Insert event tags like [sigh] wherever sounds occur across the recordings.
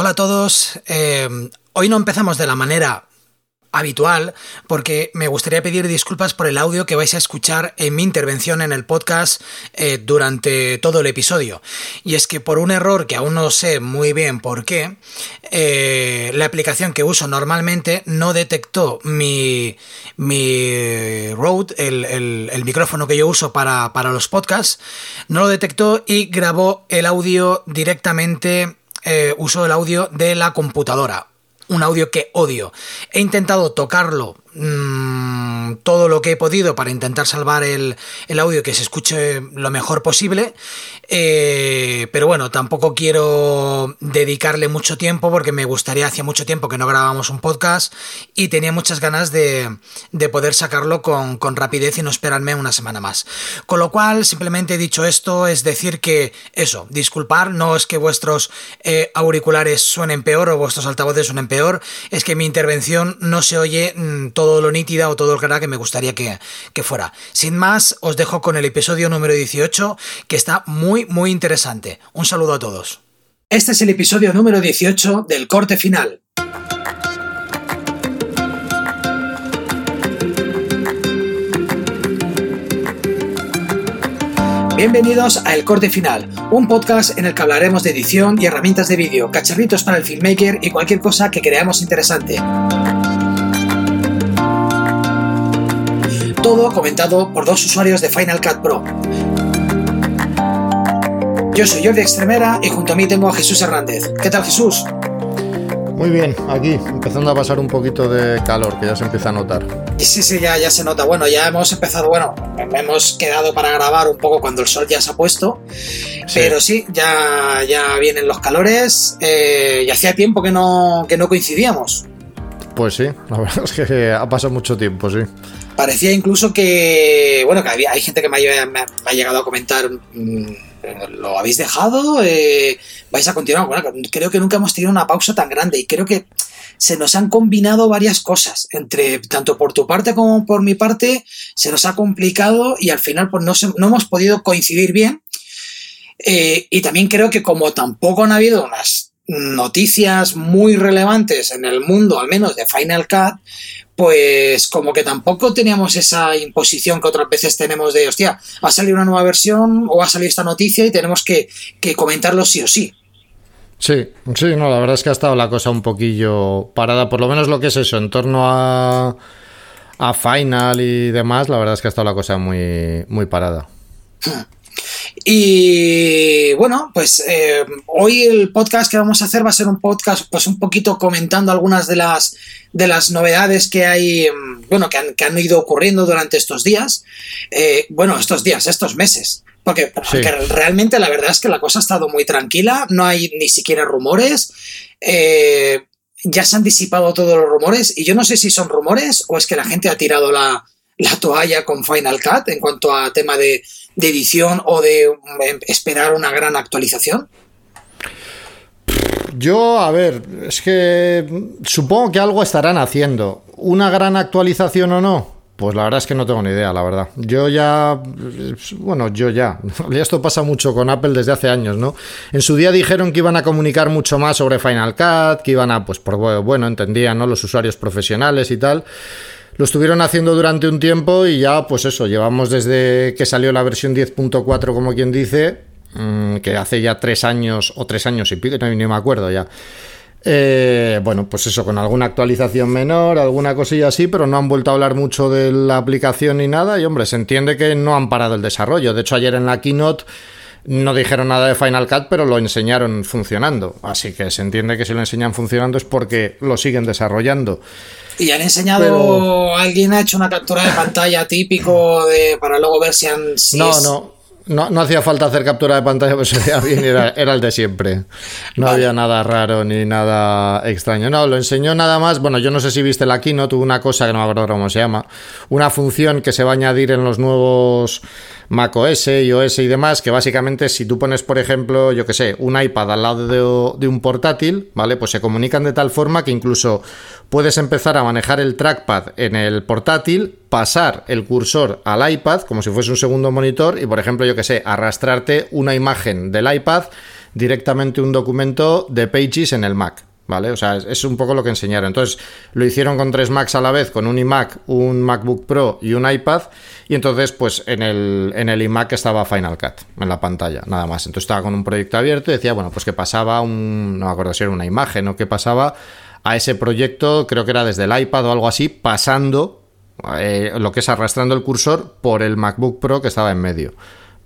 Hola a todos. Eh, hoy no empezamos de la manera habitual porque me gustaría pedir disculpas por el audio que vais a escuchar en mi intervención en el podcast eh, durante todo el episodio. Y es que por un error que aún no sé muy bien por qué, eh, la aplicación que uso normalmente no detectó mi, mi Rode, el, el, micrófono que yo uso para, para los podcasts, no lo detectó y grabó el audio directamente eh, uso el audio de la computadora. Un audio que odio. He intentado tocarlo mmm, todo lo que he podido para intentar salvar el, el, audio que se escuche lo mejor posible. Eh, pero bueno, tampoco quiero dedicarle mucho tiempo porque me gustaría, hacía mucho tiempo que no grabábamos un podcast y tenía muchas ganas de, de poder sacarlo con, con, rapidez y no esperarme una semana más. Con lo cual, simplemente he dicho esto, es decir que eso, disculpar, no es que vuestros eh, auriculares suenen peor o vuestros altavoces suenen peor, es que mi intervención no se oye mmm, todo lo nítida o todo el que me gustaría que, que fuera. Sin más, os dejo con el episodio número 18 que está muy muy, interesante. Un saludo a todos. Este es el episodio número 18 del corte final. Bienvenidos a El Corte Final, un podcast en el que hablaremos de edición y herramientas de vídeo, cacharritos para el filmmaker y cualquier cosa que creamos interesante. Todo comentado por dos usuarios de Final Cut Pro. Yo soy Jordi Extremera y junto a mí tengo a Jesús Hernández. ¿Qué tal Jesús? Muy bien, aquí empezando a pasar un poquito de calor, que ya se empieza a notar. Sí, sí, ya, ya se nota. Bueno, ya hemos empezado, bueno, hemos quedado para grabar un poco cuando el sol ya se ha puesto, sí. pero sí, ya, ya vienen los calores eh, y hacía tiempo que no, que no coincidíamos. Pues sí, la [laughs] verdad es que ha pasado mucho tiempo, sí. Parecía incluso que, bueno, que había, hay gente que me ha, llegado a comentar... Mmm, ¿Lo habéis dejado? Eh, ¿Vais a continuar? Bueno, creo que nunca hemos tenido una pausa tan grande y creo que se nos han combinado varias cosas. Entre tanto por tu parte como por mi parte, se nos ha complicado y al final pues no, no hemos podido coincidir bien. Eh, y también creo que como tampoco han habido unas noticias muy relevantes en el mundo, al menos de Final Cut, pues como que tampoco teníamos esa imposición que otras veces tenemos de, hostia, va a salir una nueva versión o va a salir esta noticia y tenemos que, que comentarlo sí o sí. Sí, sí, no, la verdad es que ha estado la cosa un poquillo parada, por lo menos lo que es eso, en torno a, a Final y demás, la verdad es que ha estado la cosa muy, muy parada. Y bueno, pues eh, hoy el podcast que vamos a hacer va a ser un podcast pues un poquito comentando algunas de las, de las novedades que hay, bueno, que han, que han ido ocurriendo durante estos días. Eh, bueno, estos días, estos meses. Porque, sí. porque, realmente la verdad es que la cosa ha estado muy tranquila, no hay ni siquiera rumores. Eh, ya se han disipado todos los rumores y yo no sé si son rumores o es que la gente ha tirado la, la toalla con Final Cut en cuanto a tema de, de edición o de esperar una gran actualización? Yo, a ver, es que supongo que algo estarán haciendo. ¿Una gran actualización o no? Pues la verdad es que no tengo ni idea, la verdad. Yo ya, bueno, yo ya. [laughs] Esto pasa mucho con Apple desde hace años, ¿no? En su día dijeron que iban a comunicar mucho más sobre Final Cut, que iban a, pues, por bueno, entendían, ¿no? Los usuarios profesionales y tal. Lo estuvieron haciendo durante un tiempo y ya, pues eso, llevamos desde que salió la versión 10.4, como quien dice, mmm, que hace ya tres años o tres años y pico, no, ni me acuerdo ya. Eh, bueno, pues eso, con alguna actualización menor, alguna cosilla así, pero no han vuelto a hablar mucho de la aplicación ni nada. Y hombre, se entiende que no han parado el desarrollo. De hecho, ayer en la keynote no dijeron nada de Final Cut, pero lo enseñaron funcionando. Así que se entiende que si lo enseñan funcionando es porque lo siguen desarrollando. Y han enseñado, Pero... alguien ha hecho una captura de pantalla típico de, para luego ver si han... Si no, es... no. No, no, hacía falta hacer captura de pantalla, pues [laughs] veía bien, era, era el de siempre. No vale. había nada raro ni nada extraño. No, lo enseñó nada más. Bueno, yo no sé si viste la keynote, tuvo una cosa que no me acuerdo cómo se llama. Una función que se va a añadir en los nuevos macOS, iOS y demás, que básicamente si tú pones, por ejemplo, yo que sé, un iPad al lado de, de, un portátil, ¿vale? Pues se comunican de tal forma que incluso puedes empezar a manejar el trackpad en el portátil, pasar el cursor al iPad como si fuese un segundo monitor y, por ejemplo, yo que sé, arrastrarte una imagen del iPad directamente un documento de Pages en el Mac. ¿Vale? O sea, es, un poco lo que enseñaron. Entonces, lo hicieron con tres Macs a la vez, con un iMac, un MacBook Pro y un iPad. Y entonces, pues en el, en el iMac estaba Final Cut en la pantalla, nada más. Entonces estaba con un proyecto abierto y decía, bueno, pues que pasaba un. No me acuerdo si era una imagen o que pasaba a ese proyecto, creo que era desde el iPad o algo así, pasando eh, lo que es arrastrando el cursor por el MacBook Pro que estaba en medio.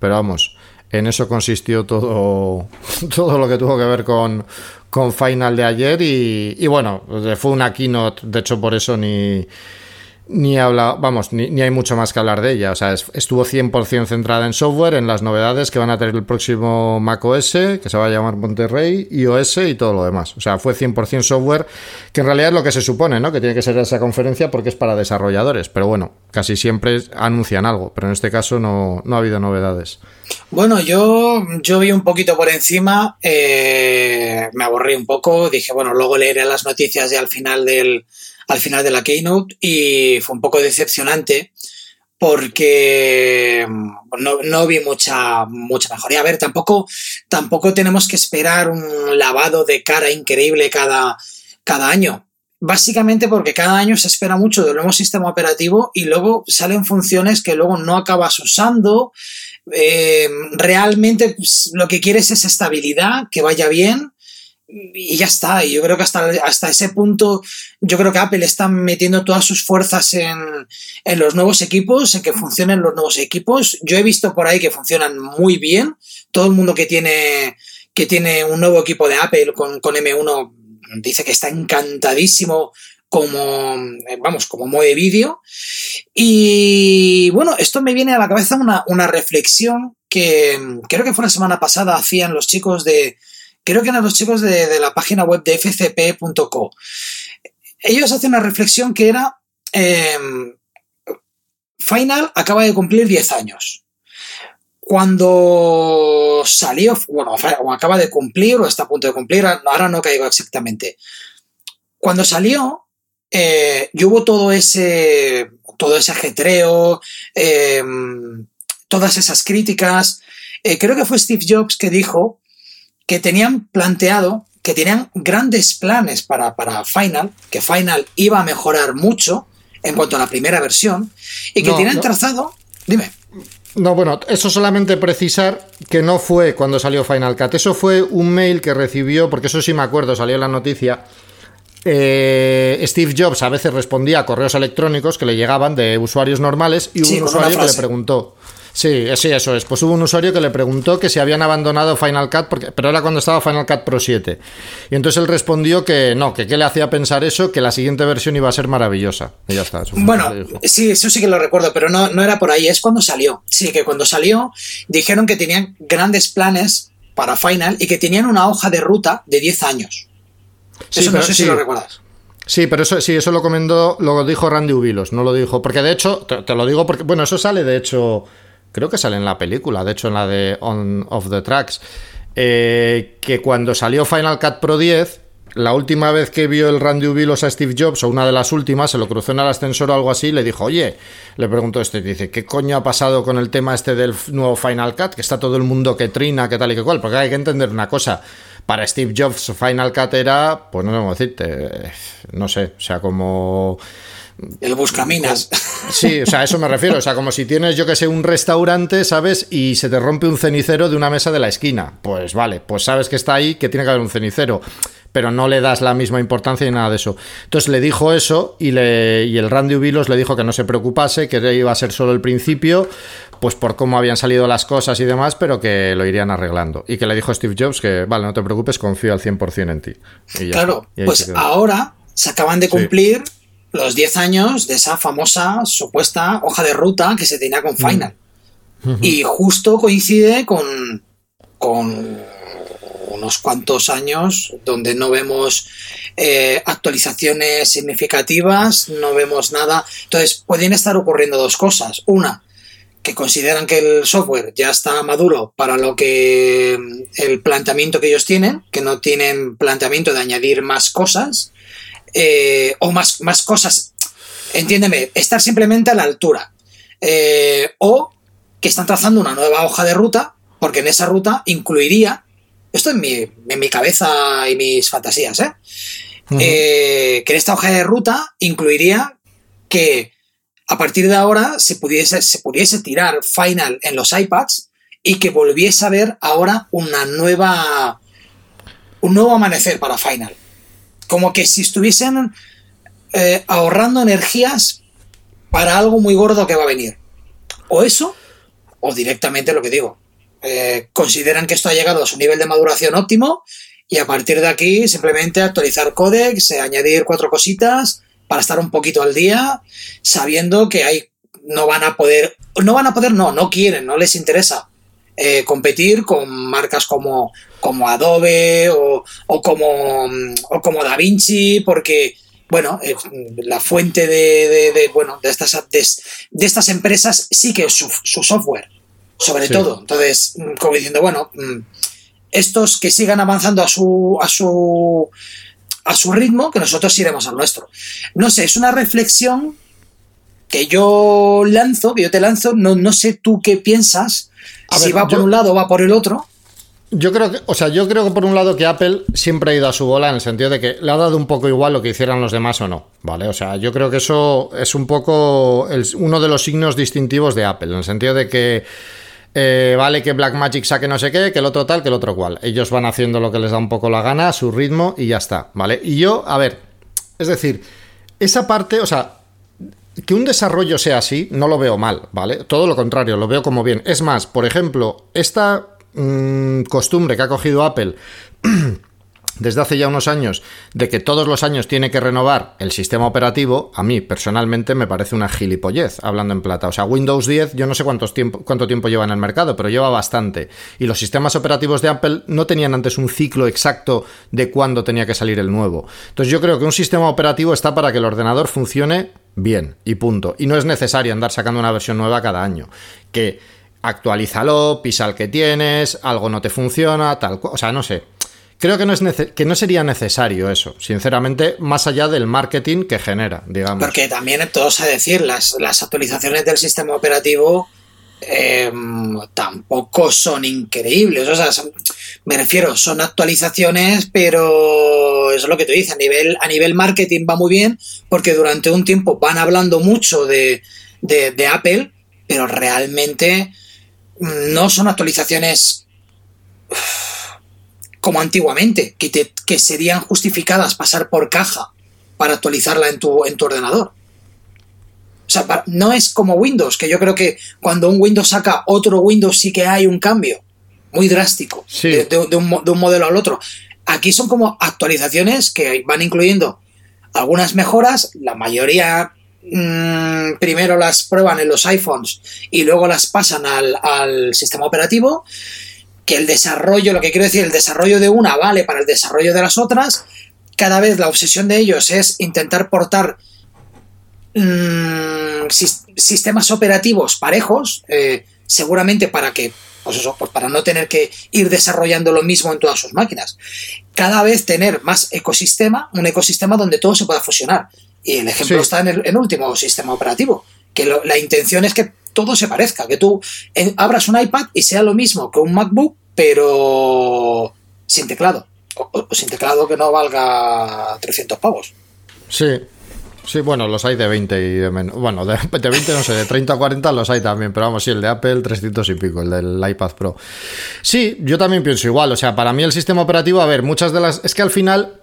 Pero vamos, en eso consistió todo, [laughs] todo lo que tuvo que ver con, con Final de ayer y, y bueno, fue una keynote, de hecho por eso ni ni habla, vamos, ni, hay mucho más que hablar de ella. O sea, estuvo 100% centrada en software, en las novedades que van a tener el próximo Mac OS, que se va a llamar Monterrey, iOS y todo lo demás. O sea, fue 100% software, que en realidad es lo que se supone, ¿no? Que tiene que ser esa conferencia porque es para desarrolladores. Pero bueno, casi siempre anuncian algo, pero en este caso no, no ha habido novedades. Bueno, yo, yo vi un poquito por encima, eh, me aburrí un poco, dije, bueno, luego leeré las noticias y al final del al final de la keynote y fue un poco decepcionante porque no, vi mucha, mucha mejoría. A ver, tampoco, tampoco tenemos que esperar un lavado de cara increíble cada, cada año. Básicamente porque cada año se espera mucho del nuevo sistema operativo y luego salen funciones que luego no acabas usando. Eh, realmente pues, lo que quieres es estabilidad, que vaya bien y ya está. Y yo creo que hasta, hasta ese punto, yo creo que Apple está metiendo todas sus fuerzas en, en, los nuevos equipos, en que funcionen los nuevos equipos. Yo he visto por ahí que funcionan muy bien. Todo el mundo que tiene, que tiene un nuevo equipo de Apple con, con M1 dice que está encantadísimo como, vamos, como modo vídeo. Y bueno, esto me viene a la cabeza una, una reflexión que creo que fue la semana pasada, hacían los chicos de, creo que eran los chicos de, la página web de fcp.co. Ellos hacen una reflexión que era, em, Final acaba de cumplir 10 años. Cuando salió, bueno, o acaba de cumplir o está a punto de cumplir, ahora no caigo exactamente. Cuando salió, eh, y hubo todo ese, todo ese ajetreo, em, todas esas críticas. Eh, creo que fue Steve Jobs que dijo que tenían planteado, que tenían grandes planes para, para Final, que Final iba a mejorar mucho en cuanto a la primera versión, y que tenían trazado. Dime. No, bueno, eso solamente precisar que no fue cuando salió Final Cut. Eso fue un mail que recibió, porque eso sí me acuerdo, salió en la noticia. Eh, Steve Jobs a veces respondía a correos electrónicos que le llegaban de usuarios normales y hubo un usuario que le preguntó. Sí, sí, eso es. Pues hubo un usuario que le preguntó que si habían abandonado Final Cut, porque, pero era cuando estaba Final Cut Pro 7. Y entonces él respondió que no, que qué le hacía pensar eso, que la siguiente versión iba a ser maravillosa. Y ya está. bueno, sí, eso sí que lo recuerdo, pero no, no era por ahí, es cuando salió. Sí, que cuando salió dijeron que tenían grandes planes para Final y que tenían una hoja de ruta de 10 años. Eso no sé si lo recuerdas. Sí, pero eso sí, eso lo comentó, lo dijo Randy Ubilos, no lo dijo, porque de hecho, te, lo digo porque, bueno, eso sale de hecho creo que sale en la película, de hecho en la de On of the Tracks, eh, que cuando salió Final Cut Pro 10, la última vez que vio el Randy Ubilos a Steve Jobs, o una de las últimas, se lo cruzó en el ascensor o algo así, y le dijo, oye, le preguntó este, dice, ¿qué coño ha pasado con el tema este del nuevo Final Cut? Que está todo el mundo que trina, que tal y que cual, porque hay que entender una cosa. Para Steve Jobs, Final Cut era, pues no sé cómo decirte, no sé, o sea, como el buscaminas. Sí, o sea, a eso me refiero. O sea, como si tienes, yo que sé, un restaurante, ¿sabes? Y se te rompe un cenicero de una mesa de la esquina. Pues vale, pues sabes que está ahí, que tiene que haber un cenicero. Pero no le das la misma importancia ni nada de eso. Entonces le dijo eso y, le, y el Randy Ubilos le dijo que no se preocupase, que iba a ser solo el principio, pues por cómo habían salido las cosas y demás, pero que lo irían arreglando. Y que le dijo Steve Jobs que, vale, no te preocupes, confío al 100% en ti. claro, pues ahora se acaban de cumplir los 10 años de esa famosa supuesta hoja de ruta que se tenía con Final. Y justo coincide con, con unos cuantos años donde no vemos eh, actualizaciones significativas, no vemos nada. Entonces, pueden estar ocurriendo dos cosas. Una, que consideran que el software ya está maduro para lo que el planteamiento que ellos tienen, que no tienen planteamiento de añadir más cosas. Eh, o más, más cosas, entiéndeme, estar simplemente a la altura. Eh, o que están trazando una nueva hoja de ruta, porque en esa ruta incluiría esto en mi, en mi cabeza y mis fantasías, ¿eh? Eh, que en esta hoja de ruta incluiría que a partir de ahora se pudiese, se pudiese tirar Final en los iPads y que volviese a ver ahora una nueva. un nuevo amanecer para Final. Como que si estuviesen eh, ahorrando energías para algo muy gordo que va a venir. O eso, o directamente lo que digo. Eh, consideran que esto ha llegado a su nivel de maduración óptimo y a partir de aquí simplemente actualizar códex, eh, añadir cuatro cositas para estar un poquito al día, sabiendo que hay no van a poder, no van a poder, no, no quieren, no les interesa eh, competir con marcas como, como Adobe o, como, o como DaVinci, porque bueno, eh, la fuente de, bueno, de estas, de, estas empresas sí que es su, software, sobre todo. Entonces, como diciendo, bueno, mm, estos que sigan avanzando a su, a su, a su ritmo, que nosotros iremos al nuestro. No sé, es una reflexión que yo lanzo, que yo te lanzo, no, no sé tú qué piensas, si va por un lado o va por el otro. Yo creo que, o sea, yo creo que por un lado que Apple siempre ha ido a su bola en el sentido de que le ha dado un poco igual lo que hicieran los demás o no, ¿vale? O sea, yo creo que eso es un poco uno de los signos distintivos de Apple, en el sentido de que eh, vale que Blackmagic saque no sé qué, que el otro tal, que el otro cual. Ellos van haciendo lo que les da un poco la gana, a su ritmo y ya está, ¿vale? Y yo, a ver, es decir, esa parte, o sea, que un desarrollo sea así, no lo veo mal, ¿vale? Todo lo contrario, lo veo como bien. Es más, por ejemplo, esta mm, costumbre que ha cogido Apple [clears throat] desde hace ya unos años de que todos los años tiene que renovar el sistema operativo, a mí personalmente me parece una gilipollez, hablando en plata. O sea, Windows 10 yo no sé cuántos tiempo, cuánto tiempo lleva en el mercado, pero lleva bastante. Y los sistemas operativos de Apple no tenían antes un ciclo exacto de cuándo tenía que salir el nuevo. Entonces yo creo que un sistema operativo está para que el ordenador funcione bien y punto. Y no es necesario andar sacando una versión nueva cada año. Que actualízalo, pisa el que tienes, algo no te funciona, tal O sea, no sé. Creo que no, es que no sería necesario eso, sinceramente, más allá del marketing que genera, digamos. Porque también, todos a decir, las, las actualizaciones del sistema operativo em, tampoco son increíbles. O sea, me refiero, son actualizaciones, pero eso es lo que tú dices, a nivel, a nivel marketing va muy bien, porque durante un tiempo van hablando mucho de, de Apple, pero realmente no son actualizaciones como antiguamente, que, te, que serían justificadas pasar por caja para actualizarla en tu, en tu ordenador. O sea, no es como Windows, que yo creo que cuando un Windows saca otro Windows sí que hay un cambio muy drástico de, un, de, un, modelo al otro. Aquí son como actualizaciones que van incluyendo algunas mejoras, la mayoría mmm, primero las prueban en los iPhones y luego las pasan al, al sistema operativo que el desarrollo, lo que quiero decir, el desarrollo de una vale para el desarrollo de las otras, cada vez la obsesión de ellos es intentar portar mm, sistemas operativos parejos, eh, seguramente para que, pues eso, pues para no tener que ir desarrollando lo mismo en todas sus máquinas. Cada vez tener más ecosistema, un ecosistema donde todo se pueda fusionar. Y el ejemplo está en el último sistema operativo, que la intención es que todo se parezca, que tú eh, abras un iPad y sea lo mismo que un MacBook, pero sin teclado. O, sin teclado que no valga 300 pavos. Sí, Sí, bueno, los hay de 20 y de menos. Bueno, de, 20 no sé, de 30 a 40 los hay también, pero vamos, sí, el de Apple 300 y pico, el del iPad Pro. Sí, yo también pienso igual, o sea, para mí el sistema operativo, a ver, muchas de las... Es que al final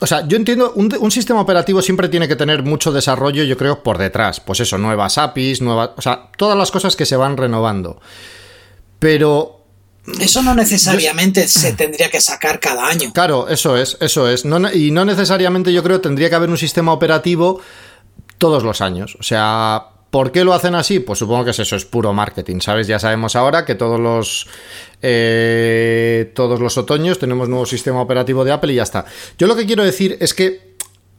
o sea, yo entiendo, un, sistema operativo siempre tiene que tener mucho desarrollo, yo creo, por detrás. Pues eso, nuevas APIs, nuevas. O sea, todas las cosas que se van renovando. Pero. Eso no necesariamente se tendría que sacar cada año. Claro, eso es, eso es. y no necesariamente yo creo tendría que haber un sistema operativo todos los años. O sea, ¿Por qué lo hacen así? Pues supongo que es eso, es puro marketing, ¿sabes? Ya sabemos ahora que todos los eh, todos los otoños tenemos nuevo sistema operativo de Apple y ya está. Yo lo que quiero decir es que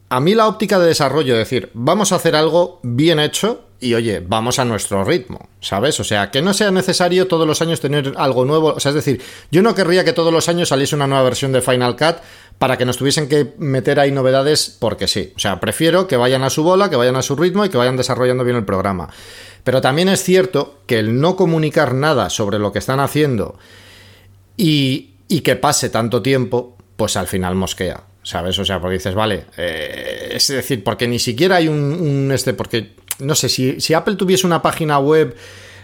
a mí la óptica de desarrollo, es decir, vamos a hacer algo bien hecho y oye, vamos a nuestro ritmo, ¿sabes? O sea, que no sea necesario todos los años tener algo nuevo. O sea, es decir, yo no querría que todos los años saliese una nueva versión de Final Cut para que nos tuviesen que meter ahí novedades porque sí. O sea, prefiero que vayan a su bola, que vayan a su ritmo y que vayan desarrollando bien el programa. Pero también es cierto que el no comunicar nada sobre lo que están haciendo y y que pase tanto tiempo, pues al final mosquea. ¿Sabes? O sea, porque dices, vale, eh, es decir, porque ni siquiera hay un, este, porque, no sé, si, si Apple tuviese una página web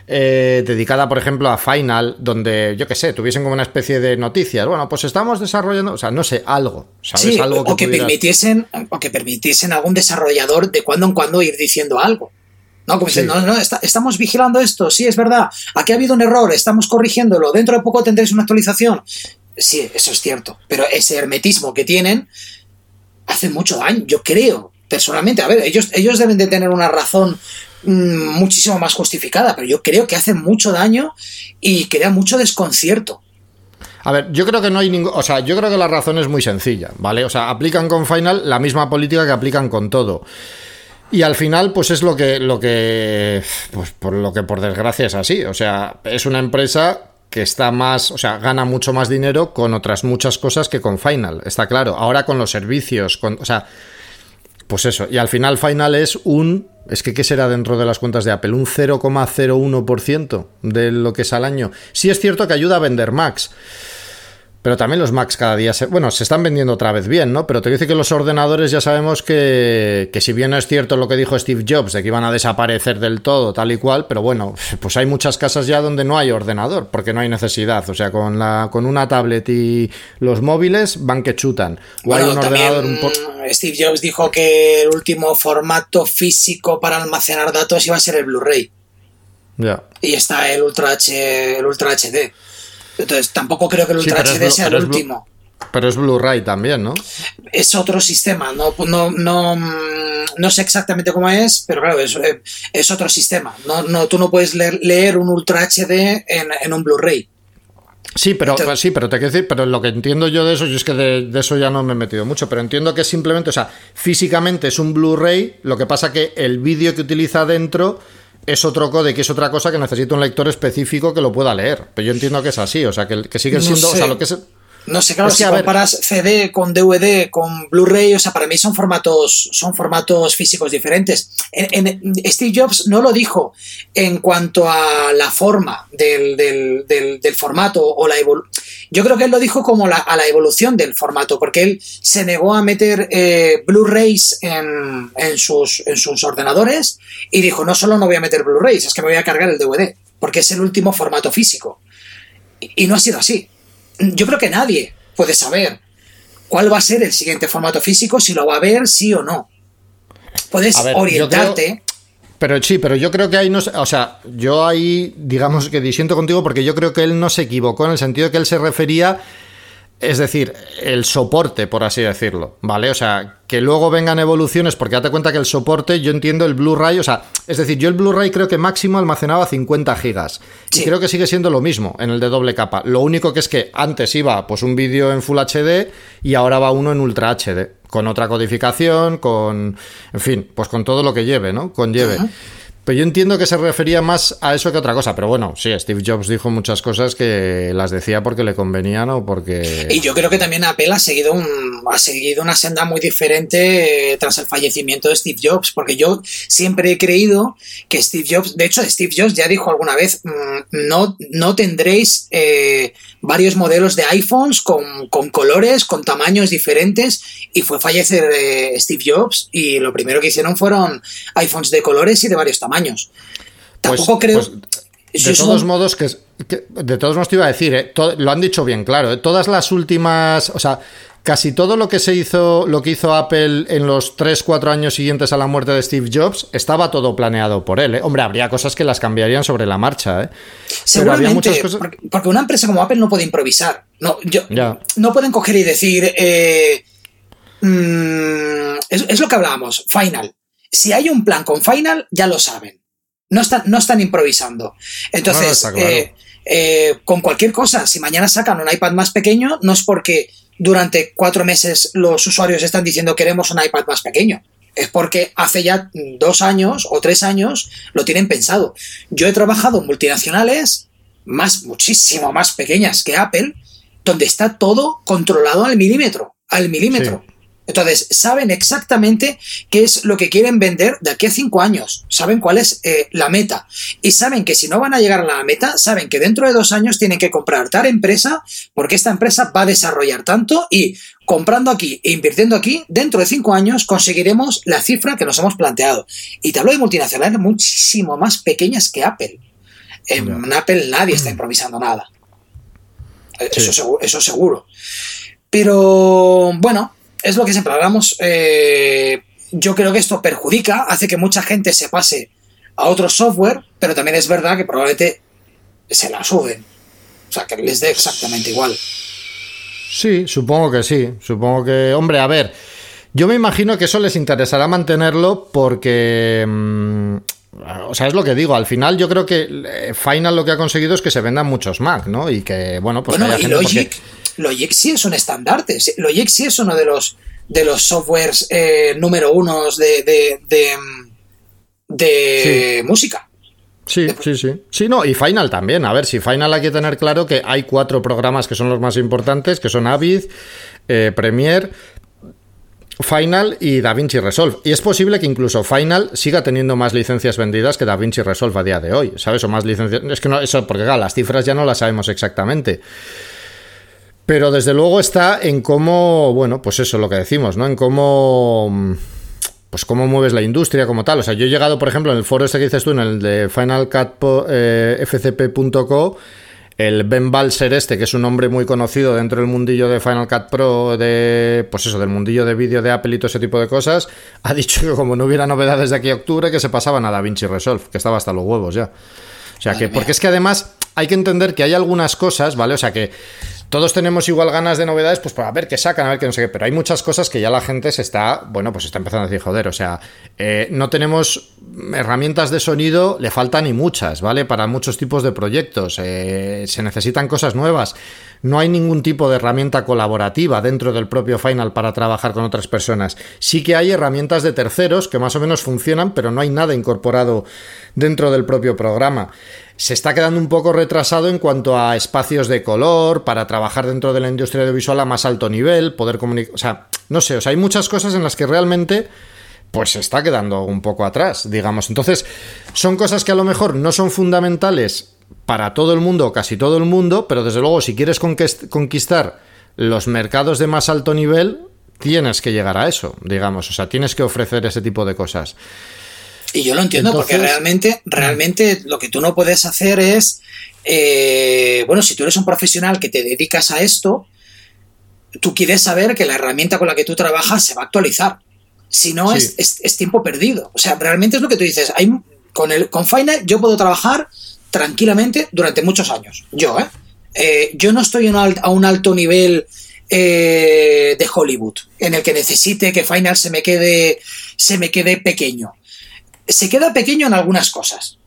eh, dedicada, por ejemplo, a Final, donde, yo qué sé, tuviesen como una especie de noticias. Bueno, pues estamos desarrollando, o sea, no sé, algo. ¿sabes? algo que o, que permitiesen, o que permitiesen a algún desarrollador de cuando en cuando ir diciendo algo. No, como diciendo, no, no, estamos vigilando esto, sí, es verdad. Aquí ha habido un error, estamos corrigiéndolo. Dentro de poco tendréis una actualización. Sí, eso es cierto. Pero ese hermetismo que tienen hace mucho daño, yo creo, personalmente. A ver, ellos, ellos deben de tener una razón Mm, muchísimo más justificada, pero yo creo que hace mucho daño y crea mucho desconcierto. A ver, yo creo que no hay ningún. O sea, yo creo que la razón es muy sencilla, ¿vale? O sea, aplican con Final la misma política que aplican con todo. Y al final, pues es lo que. lo que. Pues por lo que por desgracia es así. O sea, es una empresa que está más. O sea, gana mucho más dinero con otras muchas cosas que con Final. Está claro. Ahora con los servicios. Con, o sea. Pues eso. Y al final Final es un es que, ¿qué será dentro de las cuentas de Apple? Un 0,01% de lo que es al año. Sí es cierto que ayuda a vender Macs. Pero también los Macs cada día se. Bueno, se están vendiendo otra vez bien, ¿no? Pero te dice que los ordenadores ya sabemos que, que si bien es cierto lo que dijo Steve Jobs, de que iban a desaparecer del todo, tal y cual, pero bueno, [laughs] pues hay muchas casas ya donde no hay ordenador, porque no hay necesidad. O sea, con, la, con una tablet y los móviles van que chutan. O hay un ordenador. Steve Jobs dijo que el último formato físico para almacenar datos iba a ser el Blu-ray. Ya. Y está el Ultra, H, el Ultra HD. Entonces, tampoco creo que el Ultra HD sea el último. Pero es Blu-ray también, ¿no? Es otro sistema, no, no, no, no, sé exactamente cómo es, pero claro, es, es otro sistema. No, no, tú no puedes leer, leer un Ultra HD en, en un Blu-ray. Sí, pero sí, pero te quiero decir, pero lo que entiendo yo de eso, yo es que de, de, eso ya no me he metido mucho, pero entiendo que simplemente, o sea, físicamente es un Blu-ray, lo que pasa que el vídeo que utiliza dentro es otro code, que es otra cosa que necesita un lector específico que lo pueda leer. Pero yo entiendo que es así, o sea, que, que sigue siendo. O sea, lo que es. No sé, claro, si comparas CD con DVD, con Blu-ray, o sea, para mí son formatos, son formatos físicos diferentes. En, Steve Jobs no lo dijo en cuanto a la forma del, del, formato o la evolución. Yo creo que él lo dijo como a la evolución del formato, porque él se negó a meter eh, Blu-rays en, en, sus, en sus ordenadores y dijo, no solo no voy a meter Blu-rays, es que me voy a cargar el DVD, porque es el último formato físico. y no ha sido así yo creo que nadie puede saber cuál va a ser el siguiente formato físico, si lo va a ver, sí o no. Puedes orientarte. Pero sí, pero yo creo que ahí no. O sea, yo ahí, digamos que disiento contigo porque yo creo que él no se equivocó en el sentido de que él se refería es decir, el soporte, por así decirlo, ¿vale? O sea, que luego vengan evoluciones, porque date cuenta que el soporte, yo entiendo el Blu-ray, o sea, es decir, yo el Blu-ray creo que máximo almacenaba 50 gigas. Y creo que sigue siendo lo mismo en el de doble capa. Lo único que es que antes iba pues un vídeo en Full HD y ahora va uno en Ultra HD, con otra codificación, con, en fin, pues con todo lo que lleve, ¿no? Conlleve. Pero yo entiendo que se refería más a eso que a otra cosa. Pero bueno, sí, Steve Jobs dijo muchas cosas que las decía porque le convenían o porque. Y yo creo que también Apple ha seguido, un, ha seguido una senda muy diferente eh, tras el fallecimiento de Steve Jobs. Porque yo siempre he creído que Steve Jobs. De hecho, Steve Jobs ya dijo alguna vez: mm, no, no tendréis eh, varios modelos de iPhones con, con, colores, con tamaños diferentes. Y fue fallecer eh, Steve Jobs. Y lo primero que hicieron fueron iPhones de colores y de varios tamaños años. Tampoco pues, creo. Pues, de todos modos, que, de todos modos te iba a decir, eh, lo han dicho bien claro, eh, todas las últimas, o sea, casi todo lo que se hizo, lo que hizo Apple en los 3-4 años siguientes a la muerte de Steve Jobs, estaba todo planeado por él. ¿eh? Hombre, habría cosas que las cambiarían sobre la marcha. ¿eh? Seguramente, muchas cosas... porque una empresa como Apple no puede improvisar. No, yo, no pueden coger y decir, mm, es, lo que hablábamos, Final si hay un plan con Final, ya lo saben. No están, no están improvisando. Entonces, eh, eh, con cualquier cosa, si mañana sacan un iPad más pequeño, no es porque durante cuatro meses los usuarios están diciendo queremos un iPad más pequeño. Es porque hace ya dos años o tres años lo tienen pensado. Yo he trabajado en multinacionales más, muchísimo más pequeñas que Apple, donde está todo controlado al milímetro. Al milímetro. Entonces, saben exactamente qué es lo que quieren vender de aquí a cinco años. Saben cuál es eh, la meta. Y saben que si no van a llegar a la meta, saben que dentro de dos años tienen que comprar tal empresa porque esta empresa va a desarrollar tanto y comprando aquí e invirtiendo aquí, dentro de cinco años conseguiremos la cifra que nos hemos planteado. Y te hablo de multinacionales muchísimo más pequeñas que Apple. En Apple nadie está improvisando nada. Eso, eso seguro. Pero bueno, es lo que siempre hablamos. Eh, yo creo que esto perjudica, hace que mucha gente se pase a otro software, pero también es verdad que probablemente se la suben. O sea, que les dé exactamente igual. Sí, supongo que sí. Supongo que, hombre, a ver, yo me imagino que eso les interesará mantenerlo porque... Mm, o sea, es lo que digo, al final yo creo que eh, Final lo que ha conseguido es que se vendan muchos Mac, ¿no? Y que, bueno, pues haya gente Logic sí es un estandarte. Logic sí es uno de los, de los softwares eh, número uno de, de, música. Sí, sí, sí. Sí, no, y Final también. A ver, si Final hay que tener claro que hay cuatro programas que son los más importantes, que son Avid, eh, Premiere, Final y DaVinci Resolve. Y es posible que incluso Final siga teniendo más licencias vendidas que DaVinci Resolve a día de hoy, ¿sabes? O más licencias. Es que no, eso, porque claro, las cifras ya no las sabemos exactamente. Pero desde luego está en cómo, bueno, pues eso, lo que decimos, ¿no? En cómo pues cómo mueves la industria como tal. O sea, yo he llegado, por ejemplo, en el foro este que dices tú, en el de finalcatfcp.co, eh, el Ben Balser este, que es un hombre muy conocido dentro del mundillo de Final Cut Pro, de, pues eso, del mundillo de vídeo de Apple y todo ese tipo de cosas, ha dicho que como no hubiera novedades de aquí a octubre, que se pasaban a DaVinci Resolve, que estaba hasta los huevos ya. O sea que, porque es que además hay que entender que hay algunas cosas, ¿vale? O sea que todos tenemos igual ganas de novedades, pues para ver qué sacan, a ver qué no sé qué, pero hay muchas cosas que ya la gente se está, bueno, pues está empezando a decir, joder, o sea, eh, no tenemos herramientas de sonido, le faltan y muchas, ¿vale? Para muchos tipos de proyectos, eh, se necesitan cosas nuevas. No hay ningún tipo de herramienta colaborativa dentro del propio Final para trabajar con otras personas. Sí que hay herramientas de terceros que más o menos funcionan, pero no hay nada incorporado dentro del propio programa se está quedando un poco retrasado en cuanto a espacios de color, para trabajar dentro de la industria audiovisual a más alto nivel, poder comunicar, o sea, no sé, o sea, hay muchas cosas en las que realmente pues se está quedando un poco atrás, digamos. Entonces, son cosas que a lo mejor no son fundamentales para todo el mundo casi todo el mundo, pero desde luego si quieres conquistar los mercados de más alto nivel, tienes que llegar a eso, digamos, o sea, tienes que ofrecer ese tipo de cosas. Y yo lo entiendo porque realmente, realmente lo que tú no puedes hacer es, eh, bueno, si tú eres un profesional que te dedicas a esto, tú quieres saber que la herramienta con la que tú trabajas se va a actualizar. Si no, es, es, tiempo perdido. O sea, realmente es lo que tú dices. Hay, con, el, con Final yo puedo trabajar tranquilamente durante muchos años. Yo, ¿eh? eh yo no estoy a un alto nivel eh, de Hollywood en el que necesite que Final se me quede, se me quede pequeño se queda pequeño en algunas cosas.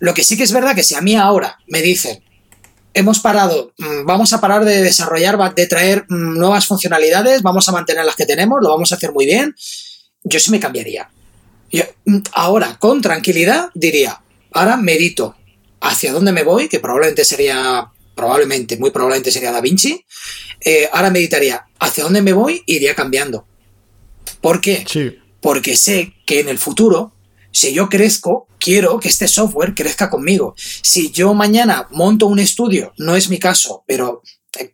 Lo que sí que es verdad que si a mí ahora me dicen, hemos parado, mm, vamos a parar de desarrollar, de traer mm, nuevas funcionalidades, vamos a mantener las que tenemos, lo vamos a hacer muy bien, yo sí me cambiaría. Yo, mm, ahora, con tranquilidad, diría, ahora medito hacia dónde me voy, que probablemente sería, probablemente, muy probablemente sería Da Vinci, eh, ahora meditaría hacia dónde me voy, iría cambiando. ¿Por qué? Porque sé que en el futuro si yo crezco, quiero que este software crezca conmigo. Si yo mañana monto un estudio, no es mi caso, pero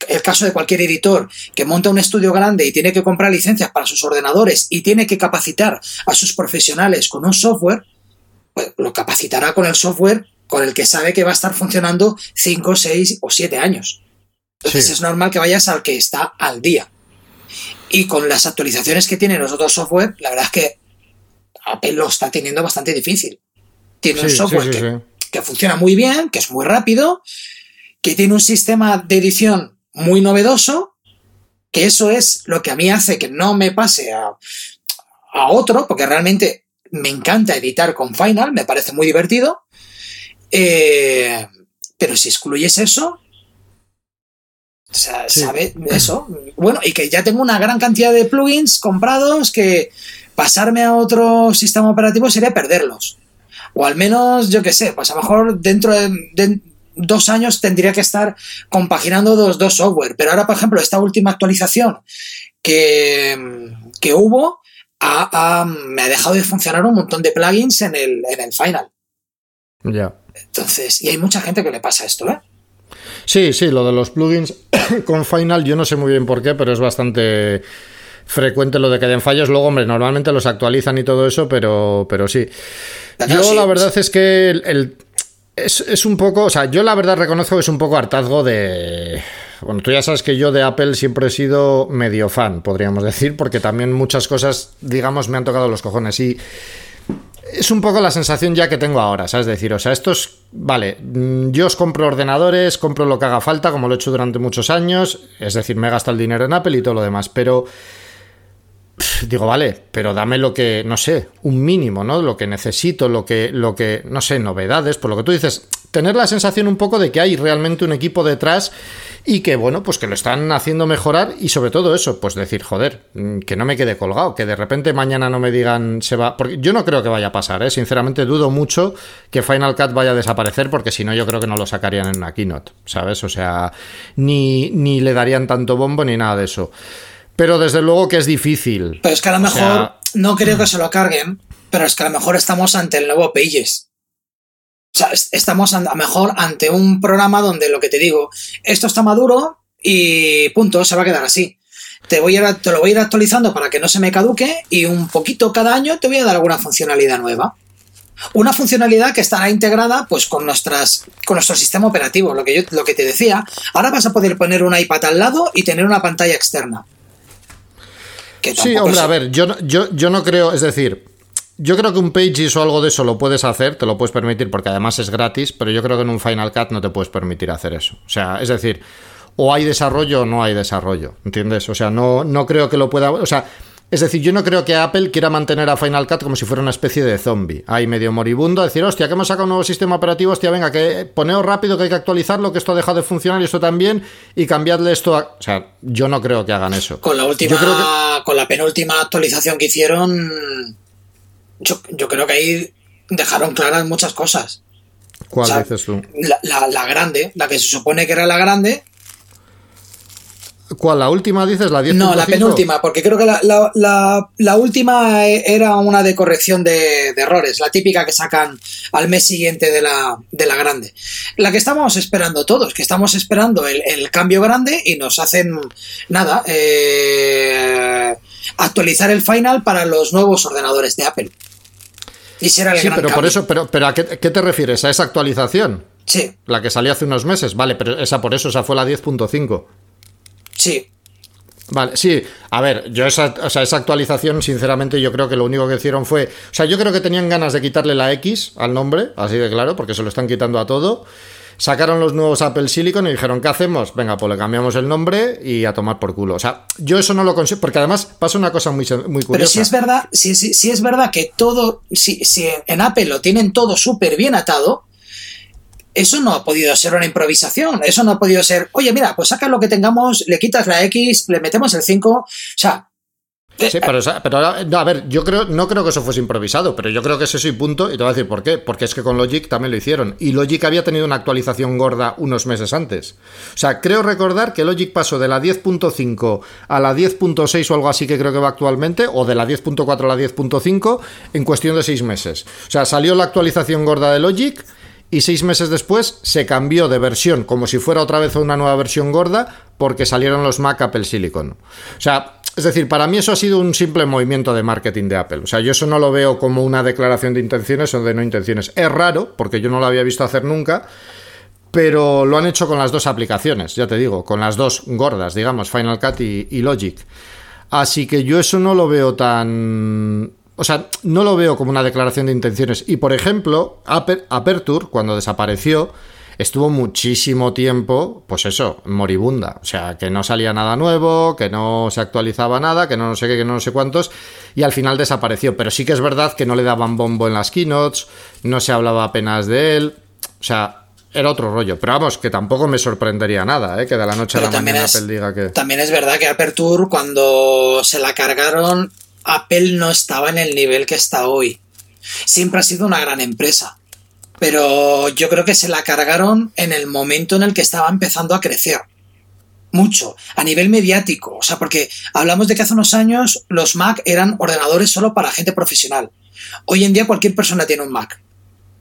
el caso de cualquier editor que monta un estudio grande y tiene que comprar licencias para sus ordenadores y tiene que capacitar a sus profesionales con un software, pues lo capacitará con el software con el que sabe que va a estar funcionando 5, 6 o 7 años. Entonces es normal que vayas al que está al día. Y con las actualizaciones que tienen los otros software, la verdad es que Apple lo está teniendo bastante difícil. Tiene un software que, funciona muy bien, que es muy rápido, que tiene un sistema de edición muy novedoso, que eso es lo que a mí hace que no me pase a, otro, porque realmente me encanta editar con Final, me parece muy divertido. Eh, pero si excluyes eso, ¿sabe? Eso. Bueno, y que ya tengo una gran cantidad de plugins comprados que pasarme a otro sistema operativo sería perderlos. O al menos, yo qué sé, pues a lo mejor dentro de, dos años tendría que estar compaginando dos, dos software. Pero ahora, por ejemplo, esta última actualización que, que hubo me ha dejado de funcionar un montón de plugins en el, en el Final. Ya. Entonces, y hay mucha gente que le pasa esto, ¿eh? Sí, sí, lo de los plugins [coughs] con Final, yo no sé muy bien por qué, pero es bastante frecuente lo de que den fallos. Luego, hombre, normalmente los actualizan y todo eso, pero, pero sí. Yo la verdad es que el, es, es, un poco, o sea, yo la verdad reconozco que es un poco hartazgo de... Bueno, tú ya sabes que yo de Apple siempre he sido medio fan, podríamos decir, porque también muchas cosas, digamos, me han tocado los cojones. Y es un poco la sensación ya que tengo ahora, ¿sabes? Decir, o sea, esto es, vale, mm, yo os compro ordenadores, compro lo que haga falta, como lo he hecho durante muchos años, es decir, me he gastado el dinero en Apple y todo lo demás, pero digo, vale, pero dame lo que, no sé, un mínimo, ¿no? Lo que necesito, lo que, lo que, no sé, novedades, por lo que tú dices, tener la sensación un poco de que hay realmente un equipo detrás y que, bueno, pues que lo están haciendo mejorar y sobre todo eso, pues decir, joder, mm, que no me quede colgado, que de repente mañana no me digan se va, porque yo no creo que vaya a pasar, ¿eh? sinceramente dudo mucho que Final Cut vaya a desaparecer porque si no yo creo que no lo sacarían en una keynote, ¿sabes? O sea, ni, ni le darían tanto bombo ni nada de eso. Pero desde luego que es difícil. Pero es que a lo mejor, no creo que se lo carguen, pero es que a lo mejor estamos ante el nuevo Pages. O sea, estamos a lo mejor ante un programa donde lo que te digo, esto está maduro y punto, se va a quedar así. Te, voy a, te lo voy a ir actualizando para que no se me caduque y un poquito cada año te voy a dar alguna funcionalidad nueva. Una funcionalidad que estará integrada pues con nuestras con nuestro sistema operativo, lo que yo lo que te decía. Ahora vas a poder poner un iPad al lado y tener una pantalla externa. Sí, hombre, a ver, yo, yo, yo no creo, es decir, yo creo que un Pages o algo de eso lo puedes hacer, te lo puedes permitir porque además es gratis, pero yo creo que en un Final Cut no te puedes permitir hacer eso. O sea, es decir, o hay desarrollo o no hay desarrollo, ¿entiendes? O sea, no, no creo que lo pueda... O sea, es decir, yo no creo que Apple quiera mantener a Final Cut como si fuera una especie de zombie. Ahí medio moribundo, decir, hostia, que hemos sacado un nuevo sistema operativo, hostia, venga, que poneos rápido, que hay que actualizarlo, que esto ha dejado de funcionar y esto también, y cambiadle esto a... O sea, yo no creo que hagan eso. Con la última, con la penúltima actualización que hicieron, yo, creo que ahí dejaron claras muchas cosas. ¿Cuál dices tú? La, grande, la que se supone que era la grande. ¿Cuál? ¿La última dices? ¿La 10.5? No, la penúltima, porque creo que la, última era una de corrección de, errores, la típica que sacan al mes siguiente de la, de la grande. La que estamos esperando todos, que estamos esperando el, el cambio grande y nos hacen nada, eh, actualizar el final para los nuevos ordenadores de Apple. Y será el sí, pero por eso, pero, pero ¿a qué, te refieres? ¿A esa actualización? Sí. La que salió hace unos meses, vale, pero esa por eso, esa fue la 10.5. Sí. Vale, sí, a ver, yo esa, o sea, esa actualización, sinceramente, yo creo que lo único que hicieron fue. O sea, yo creo que tenían ganas de quitarle la X al nombre, así de claro, porque se lo están quitando a todo. Sacaron los nuevos Apple Silicon y dijeron, ¿qué hacemos? Venga, pues le cambiamos el nombre y a tomar por culo. O sea, yo eso no lo consigo, porque además pasa una cosa muy, muy curiosa. Pero si es verdad, si, si, es verdad que todo, si, si en Apple lo tienen todo súper bien atado, eso no ha podido ser una improvisación, eso no ha podido ser, oye, mira, pues saca lo que tengamos, le quitas la X, le metemos el 5, o sea, Sí, pero, a ver, yo creo, no creo que eso fuese improvisado, pero yo creo que es eso y punto, y te voy a decir por qué. Porque es que con Logic también lo hicieron. Y Logic había tenido una actualización gorda unos meses antes. O sea, creo recordar que Logic pasó de la 10.5 a la 10.6 o algo así que creo que va actualmente, o de la 10.4 a la 10.5 en cuestión de seis meses. O sea, salió la actualización gorda de Logic y seis meses después se cambió de versión como si fuera otra vez una nueva versión gorda porque salieron los Mac Apple Silicon. O sea, es decir, para mí eso ha sido un simple movimiento de marketing de Apple. O sea, yo eso no lo veo como una declaración de intenciones o de no intenciones. Es raro, porque yo no lo había visto hacer nunca, pero lo han hecho con las dos aplicaciones, ya te digo, con las dos gordas, digamos, Final Cut y, Logic. Así que yo eso no lo veo tan... O sea, no lo veo como una declaración de intenciones. Y por ejemplo, Aperture, cuando desapareció, estuvo muchísimo tiempo, pues eso, moribunda. O sea, que no salía nada nuevo, que no se actualizaba nada, que no, no sé qué, que no, no sé cuántos, y al final desapareció. Pero sí que es verdad que no le daban bombo en las keynotes, no se hablaba apenas de él. O sea, era otro rollo. Pero vamos, que tampoco me sorprendería nada, ¿eh? que de la noche a la mañana Apple diga que. También es verdad que Aperture, cuando se la cargaron, Apple no estaba en el nivel que está hoy. Siempre ha sido una gran empresa. pero yo creo que se la cargaron en el momento en el que estaba empezando a crecer. Mucho, a nivel mediático. O sea, porque hablamos de que hace unos años los Mac eran ordenadores solo para gente profesional. Hoy en día cualquier persona tiene un Mac.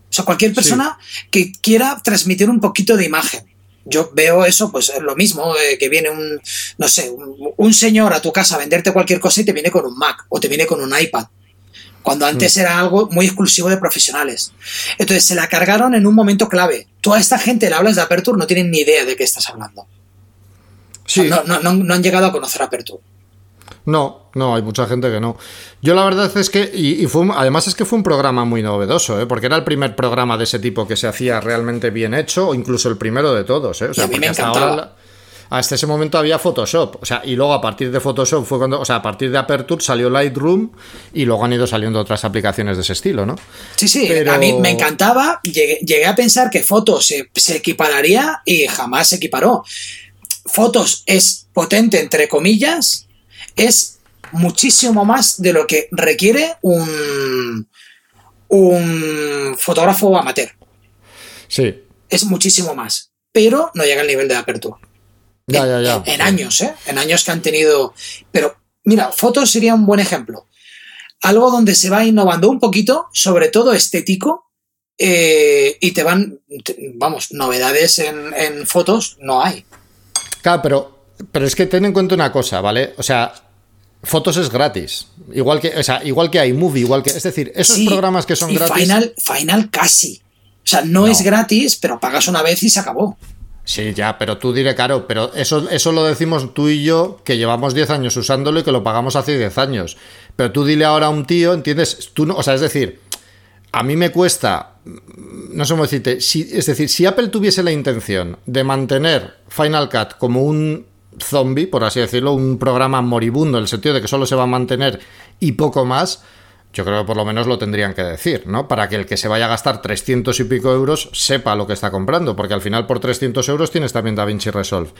O sea, cualquier persona que quiera transmitir un poquito de imagen. Yo veo eso, pues lo mismo, eh, que viene un, no sé, un, señor a tu casa a venderte cualquier cosa y te viene con un Mac o te viene con un iPad. Cuando antes mm. era algo muy exclusivo de profesionales. Entonces se la cargaron en un momento clave. Tú a esta gente le hablas de Aperture, no tienen ni idea de qué estás hablando. Sí. no, no, no, han llegado a conocer Aperture. No, no, hay mucha gente que no. Yo la verdad es que, y, fue, además es que fue un programa muy novedoso, ¿eh? porque era el primer programa de ese tipo que se hacía realmente bien hecho, o incluso el primero de todos. ¿eh? O sea, hasta ahora, hasta ese momento había Photoshop, o sea, y luego a partir de Photoshop fue cuando, o sea, a partir de Aperture salió Lightroom y luego han ido saliendo otras aplicaciones de ese estilo, ¿no? Sí, sí, a mí me encantaba, llegué, a pensar que Fotos se, se equipararía y jamás se equiparó. Fotos es potente, entre comillas, es muchísimo más de lo que requiere un, un fotógrafo amateur. Sí. Es muchísimo más, pero no llega al nivel de apertura. Ya, ya, ya. En, años, ¿eh? En años que han tenido. Pero, mira, fotos sería un buen ejemplo. Algo donde se va innovando un poquito, sobre todo estético, eh, y te van, vamos, novedades en, en, fotos no hay. Claro, pero, pero es que ten en cuenta una cosa, ¿vale? O sea, Fotos es gratis. Igual que, o sea, igual que iMovie, igual que. Es decir, esos programas que son gratis. Final, Final casi. O sea, no, es gratis, pero pagas una vez y se acabó. Sí, ya, pero tú diré caro, pero eso, eso lo decimos tú y yo, que llevamos 10 años usándolo y que lo pagamos hace 10 años. Pero tú dile ahora a un tío, ¿entiendes? Tú no, o sea, es decir, a mí me cuesta, no sé cómo decirte, si, es decir, si Apple tuviese la intención de mantener Final Cut como un zombie, por así decirlo, un programa moribundo en el sentido de que solo se va a mantener y poco más, yo creo que por lo menos lo tendrían que decir, ¿no? Para que el que se vaya a gastar 300 y pico euros sepa lo que está comprando, porque al final por 300 euros tienes también DaVinci Resolve.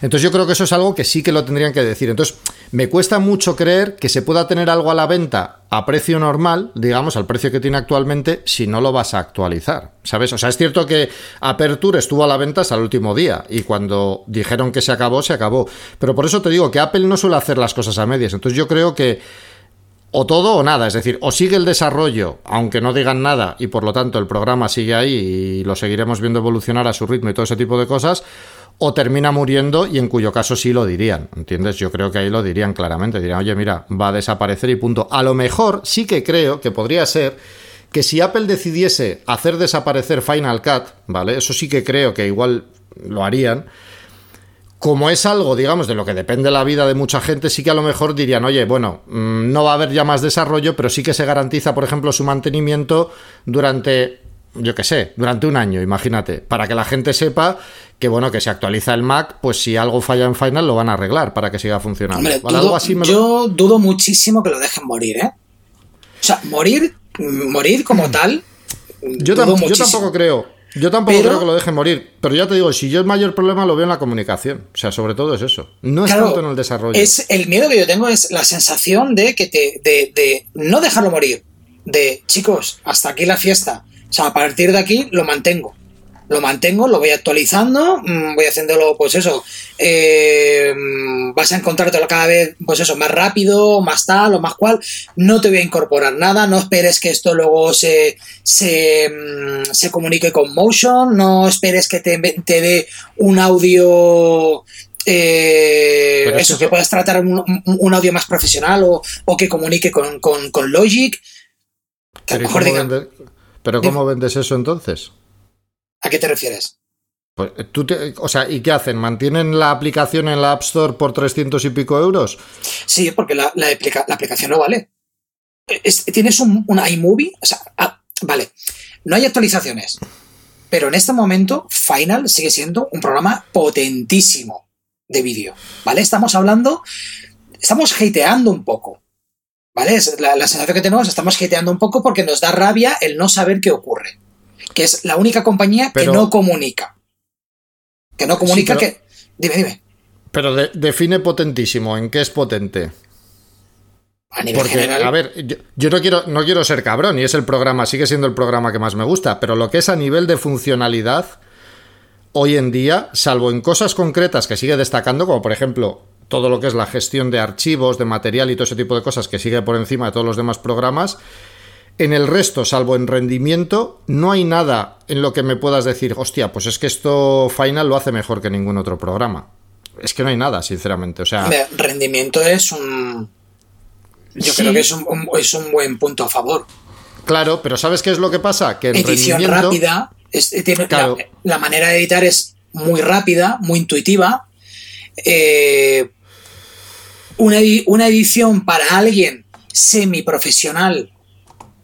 Entonces yo creo que eso es algo que sí que lo tendrían que decir. Entonces me cuesta mucho creer que se pueda tener algo a la venta a precio normal, digamos, al precio que tiene actualmente, si no lo vas a actualizar, ¿sabes? O sea, es cierto que Aperture estuvo a la venta hasta el último día y cuando dijeron que se acabó, se acabó. Pero por eso te digo que Apple no suele hacer las cosas a medias. Entonces yo creo que o todo o nada, es decir, o sigue el desarrollo, aunque no digan nada, y por lo tanto el programa sigue ahí y lo seguiremos viendo evolucionar a su ritmo y todo ese tipo de cosas, o termina muriendo y en cuyo caso sí lo dirían, ¿entiendes? Yo creo que ahí lo dirían claramente, dirían, oye, mira, va a desaparecer y punto. A lo mejor sí que creo que podría ser que si Apple decidiese hacer desaparecer Final Cut, ¿vale? Eso sí que creo que igual lo harían como es algo, digamos, de lo que depende la vida de mucha gente, sí que a lo mejor dirían, oye, bueno, mm, no va a haber ya más desarrollo, pero sí que se garantiza, por ejemplo, su mantenimiento durante, yo qué sé, durante un año, imagínate, para que la gente sepa que, bueno, que se actualiza el Mac, pues si algo falla en Final lo van a arreglar para que siga funcionando. Yo dudo muchísimo que lo dejen morir, ¿eh? O sea, morir, morir como tal. Yo, yo tampoco creo. Yo tampoco creo que lo dejen morir, pero ya te digo, si yo el mayor problema lo veo en la comunicación, o sea, sobre todo es eso, no es tanto en el desarrollo. Es el miedo que yo tengo es la sensación de que te, de, de no dejarlo morir, de chicos, hasta aquí la fiesta, o sea, a partir de aquí lo mantengo lo mantengo, lo voy actualizando, mm, voy haciéndolo, pues eso, eh, mm, vas a encontrártelo cada vez, pues eso, más rápido, más tal o más cual, no te voy a incorporar nada, no esperes que esto luego se, se, mm, se comunique con Motion, no esperes que te, te dé un audio eh, eso, que puedas tratar un, audio más profesional o, que comunique con, con, Logic. Pero, ¿Pero cómo vendes eso entonces? ¿A qué te refieres? Pues, ¿tú o sea, ¿y qué hacen? ¿Mantienen la aplicación en la App Store por 300 y pico euros? Sí, porque la, aplicación no vale. tienes un, iMovie, o sea, ah, vale, no hay actualizaciones, pero en este momento Final sigue siendo un programa potentísimo de vídeo, ¿vale? Estamos hablando, estamos hateando un poco, ¿vale? La, la sensación que tenemos, estamos hateando un poco porque nos da rabia el no saber qué ocurre que es la única compañía que no comunica. Que no comunica que... Dime, dime. Pero define potentísimo, ¿en qué es potente? A nivel Porque, general. a ver, yo, yo no, quiero, no quiero ser cabrón y es el programa, sigue siendo el programa que más me gusta, pero lo que es a nivel de funcionalidad, hoy en día, salvo en cosas concretas que sigue destacando, como por ejemplo todo lo que es la gestión de archivos, de material y todo ese tipo de cosas que sigue por encima de todos los demás programas, en el resto, salvo en rendimiento, no hay nada en lo que me puedas decir, hostia, pues es que esto Final lo hace mejor que ningún otro programa. Es que no hay nada, sinceramente. O sea, rendimiento es un. Yo Sí. creo que es un, un- es un buen punto a favor. claro, pero ¿sabes qué es lo que pasa? Que en Edición rendimiento... rápida. es- tiene- Claro. la, la manera de editar es muy rápida, muy intuitiva. Eh, una, una edición para alguien semiprofesional,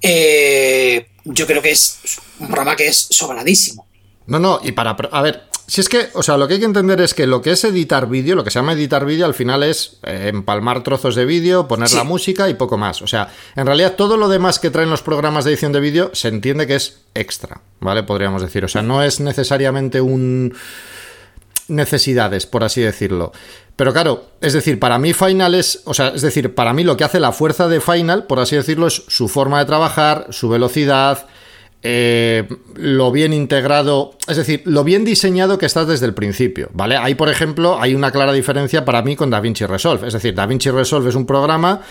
eh, yo creo que es un programa que es sobradísimo. No, no, y para... A ver, si es que, o sea, lo que hay que entender es que lo que es editar vídeo, lo que se llama editar vídeo, al final es eh, empalmar trozos de vídeo, poner Sí. la música y poco más. O sea, en realidad todo lo demás que traen los programas de edición de vídeo se entiende que es extra, ¿vale? Podríamos decir. O sea, no es necesariamente un necesidades, por así decirlo. Pero claro, es decir, para mí Final es, o sea, es decir, para mí lo que hace la fuerza de Final, por así decirlo, es su forma de trabajar, su velocidad, eh, lo bien integrado, es decir, lo bien diseñado que estás desde el principio, ¿vale? Ahí, por ejemplo, hay una clara diferencia para mí con DaVinci Resolve. Es decir, DaVinci Resolve es un programa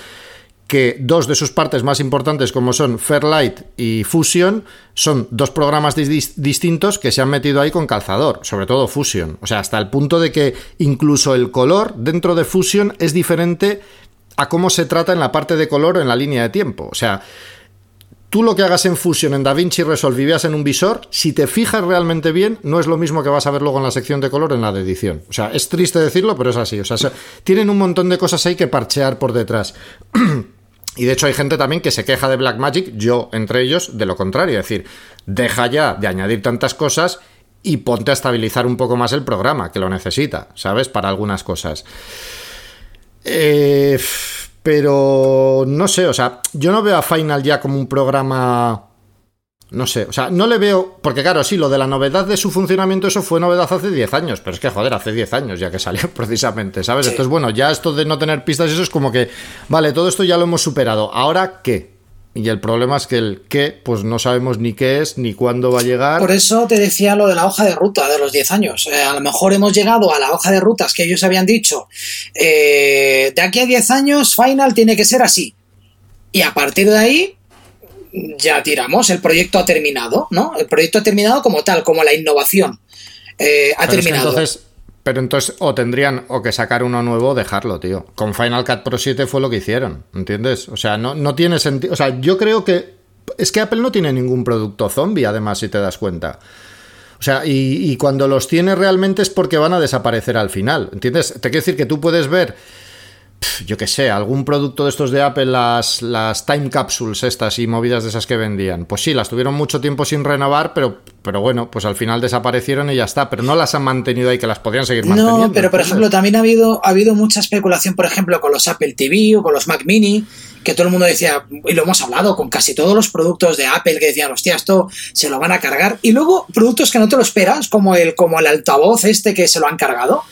que dos de sus partes más importantes, como son Fairlight y Fusion, son dos programas dis- distintos que se han metido ahí con calzador, sobre todo Fusion. O sea, hasta el punto de que incluso el color dentro de Fusion es diferente a cómo se trata en la parte de color en la línea de tiempo. O sea, tú lo que hagas en Fusion, en DaVinci Resolve y en un visor, si te fijas realmente bien, no es lo mismo que vas a ver luego en la sección de color en la de edición. O sea, es triste decirlo, pero es así. O sea, se- tienen un montón de cosas ahí que parchear por detrás. [clears throat] Y de hecho hay gente también que se queja de Blackmagic, yo entre ellos, de lo contrario, es decir, deja ya de añadir tantas cosas y ponte a estabilizar un poco más el programa, que lo necesita, ¿sabes? Para algunas cosas. Eh, pero no sé, o sea, yo no veo a Final ya como un programa... No sé, o sea, no le veo. Porque, claro, sí, lo de la novedad de su funcionamiento, eso fue novedad hace 10 años. Pero es que, joder, hace 10 años ya que salió, [laughs] precisamente, ¿sabes? Sí. Entonces, bueno, ya esto de no tener pistas, eso es como que. Vale, todo esto ya lo hemos superado. ¿Ahora qué? Y el problema es que el qué, pues no sabemos ni qué es, ni cuándo va a llegar. Por eso te decía lo de la hoja de ruta de los 10 años. Eh, a lo mejor hemos llegado a la hoja de rutas que ellos habían dicho. eh, de aquí a 10 años, Final tiene que ser así. Y a partir de ahí, ya tiramos. El proyecto ha terminado, ¿no? El proyecto ha terminado como tal, como la innovación. eh, ha Pero es que terminado. entonces, pero entonces o tendrían o que sacar uno nuevo o dejarlo, tío. Con Final Cut Pro 7 fue lo que hicieron, ¿entiendes? O sea, no, no tiene sentido. O sea, yo creo que. Es que Apple no tiene ningún producto zombie, además, si te das cuenta. O sea, y, y cuando los tiene realmente es porque van a desaparecer al final. ¿Entiendes? Te quiero decir que tú puedes ver yo qué sé, algún producto de estos de Apple, las, las time capsules estas y movidas de esas que vendían. Pues sí, las tuvieron mucho tiempo sin renovar, pero, pero bueno, pues al final desaparecieron y ya está. Pero no las han mantenido ahí, que las podrían seguir manteniendo. No, pero por ejemplo, también ha habido, ha habido mucha especulación, por ejemplo, con los Apple TV o con los Mac Mini, que todo el mundo decía, y lo hemos hablado con casi todos los productos de Apple, que decían, hostia, esto se lo van a cargar. Y luego productos que no te lo esperas, como el, como el altavoz este que se lo han cargado.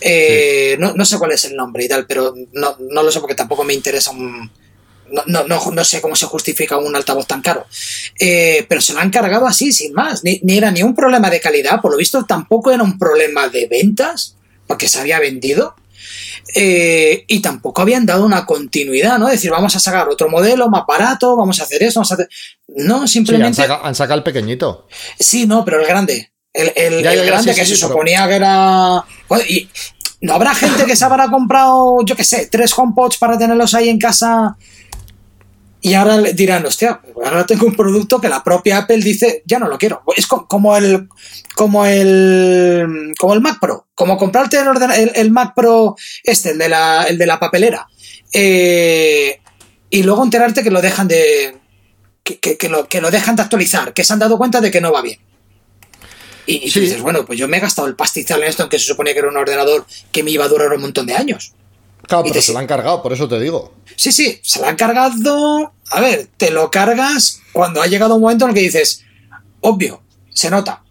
Eh, no, no sé cuál es el nombre y tal, pero no, no lo sé porque tampoco me interesa un. No, no, no, no sé cómo se justifica un altavoz tan caro. Eh, pero se lo han cargado así, sin más. Ni, ni era ni un problema de calidad, por lo visto tampoco era un problema de ventas, porque se había vendido. Eh, y tampoco habían dado una continuidad, ¿no? Es decir, vamos a sacar otro modelo más barato, vamos a hacer esto, vamos a hacer. No, Sí, han simplemente. sacado, han sacado el pequeñito. Sí, no, pero el grande. El, el- Ya, ya, el ya, grande sí, que sí, se pero- suponía que era. Y no habrá gente que se habrá comprado, yo qué sé, tres HomePods para tenerlos ahí en casa. Y ahora le dirán, hostia, ahora tengo un producto que la propia Apple dice, ya no lo quiero. Es co- como el, como el, como el Mac Pro, como comprarte el, el- el Mac Pro este, el de la, el de la papelera, Eh, y luego enterarte que lo dejan de, que, que- que lo, que lo dejan de actualizar, que se han dado cuenta de que no va bien. Y, y Sí. dices, bueno, pues yo me he gastado el pastizal en esto, aunque se suponía que era un ordenador que me iba a durar un montón de años. Claro, pero te- se lo han cargado, por eso te digo. Sí, sí, se la han cargado. A ver, te lo cargas cuando ha llegado un momento en el que dices, obvio, se nota.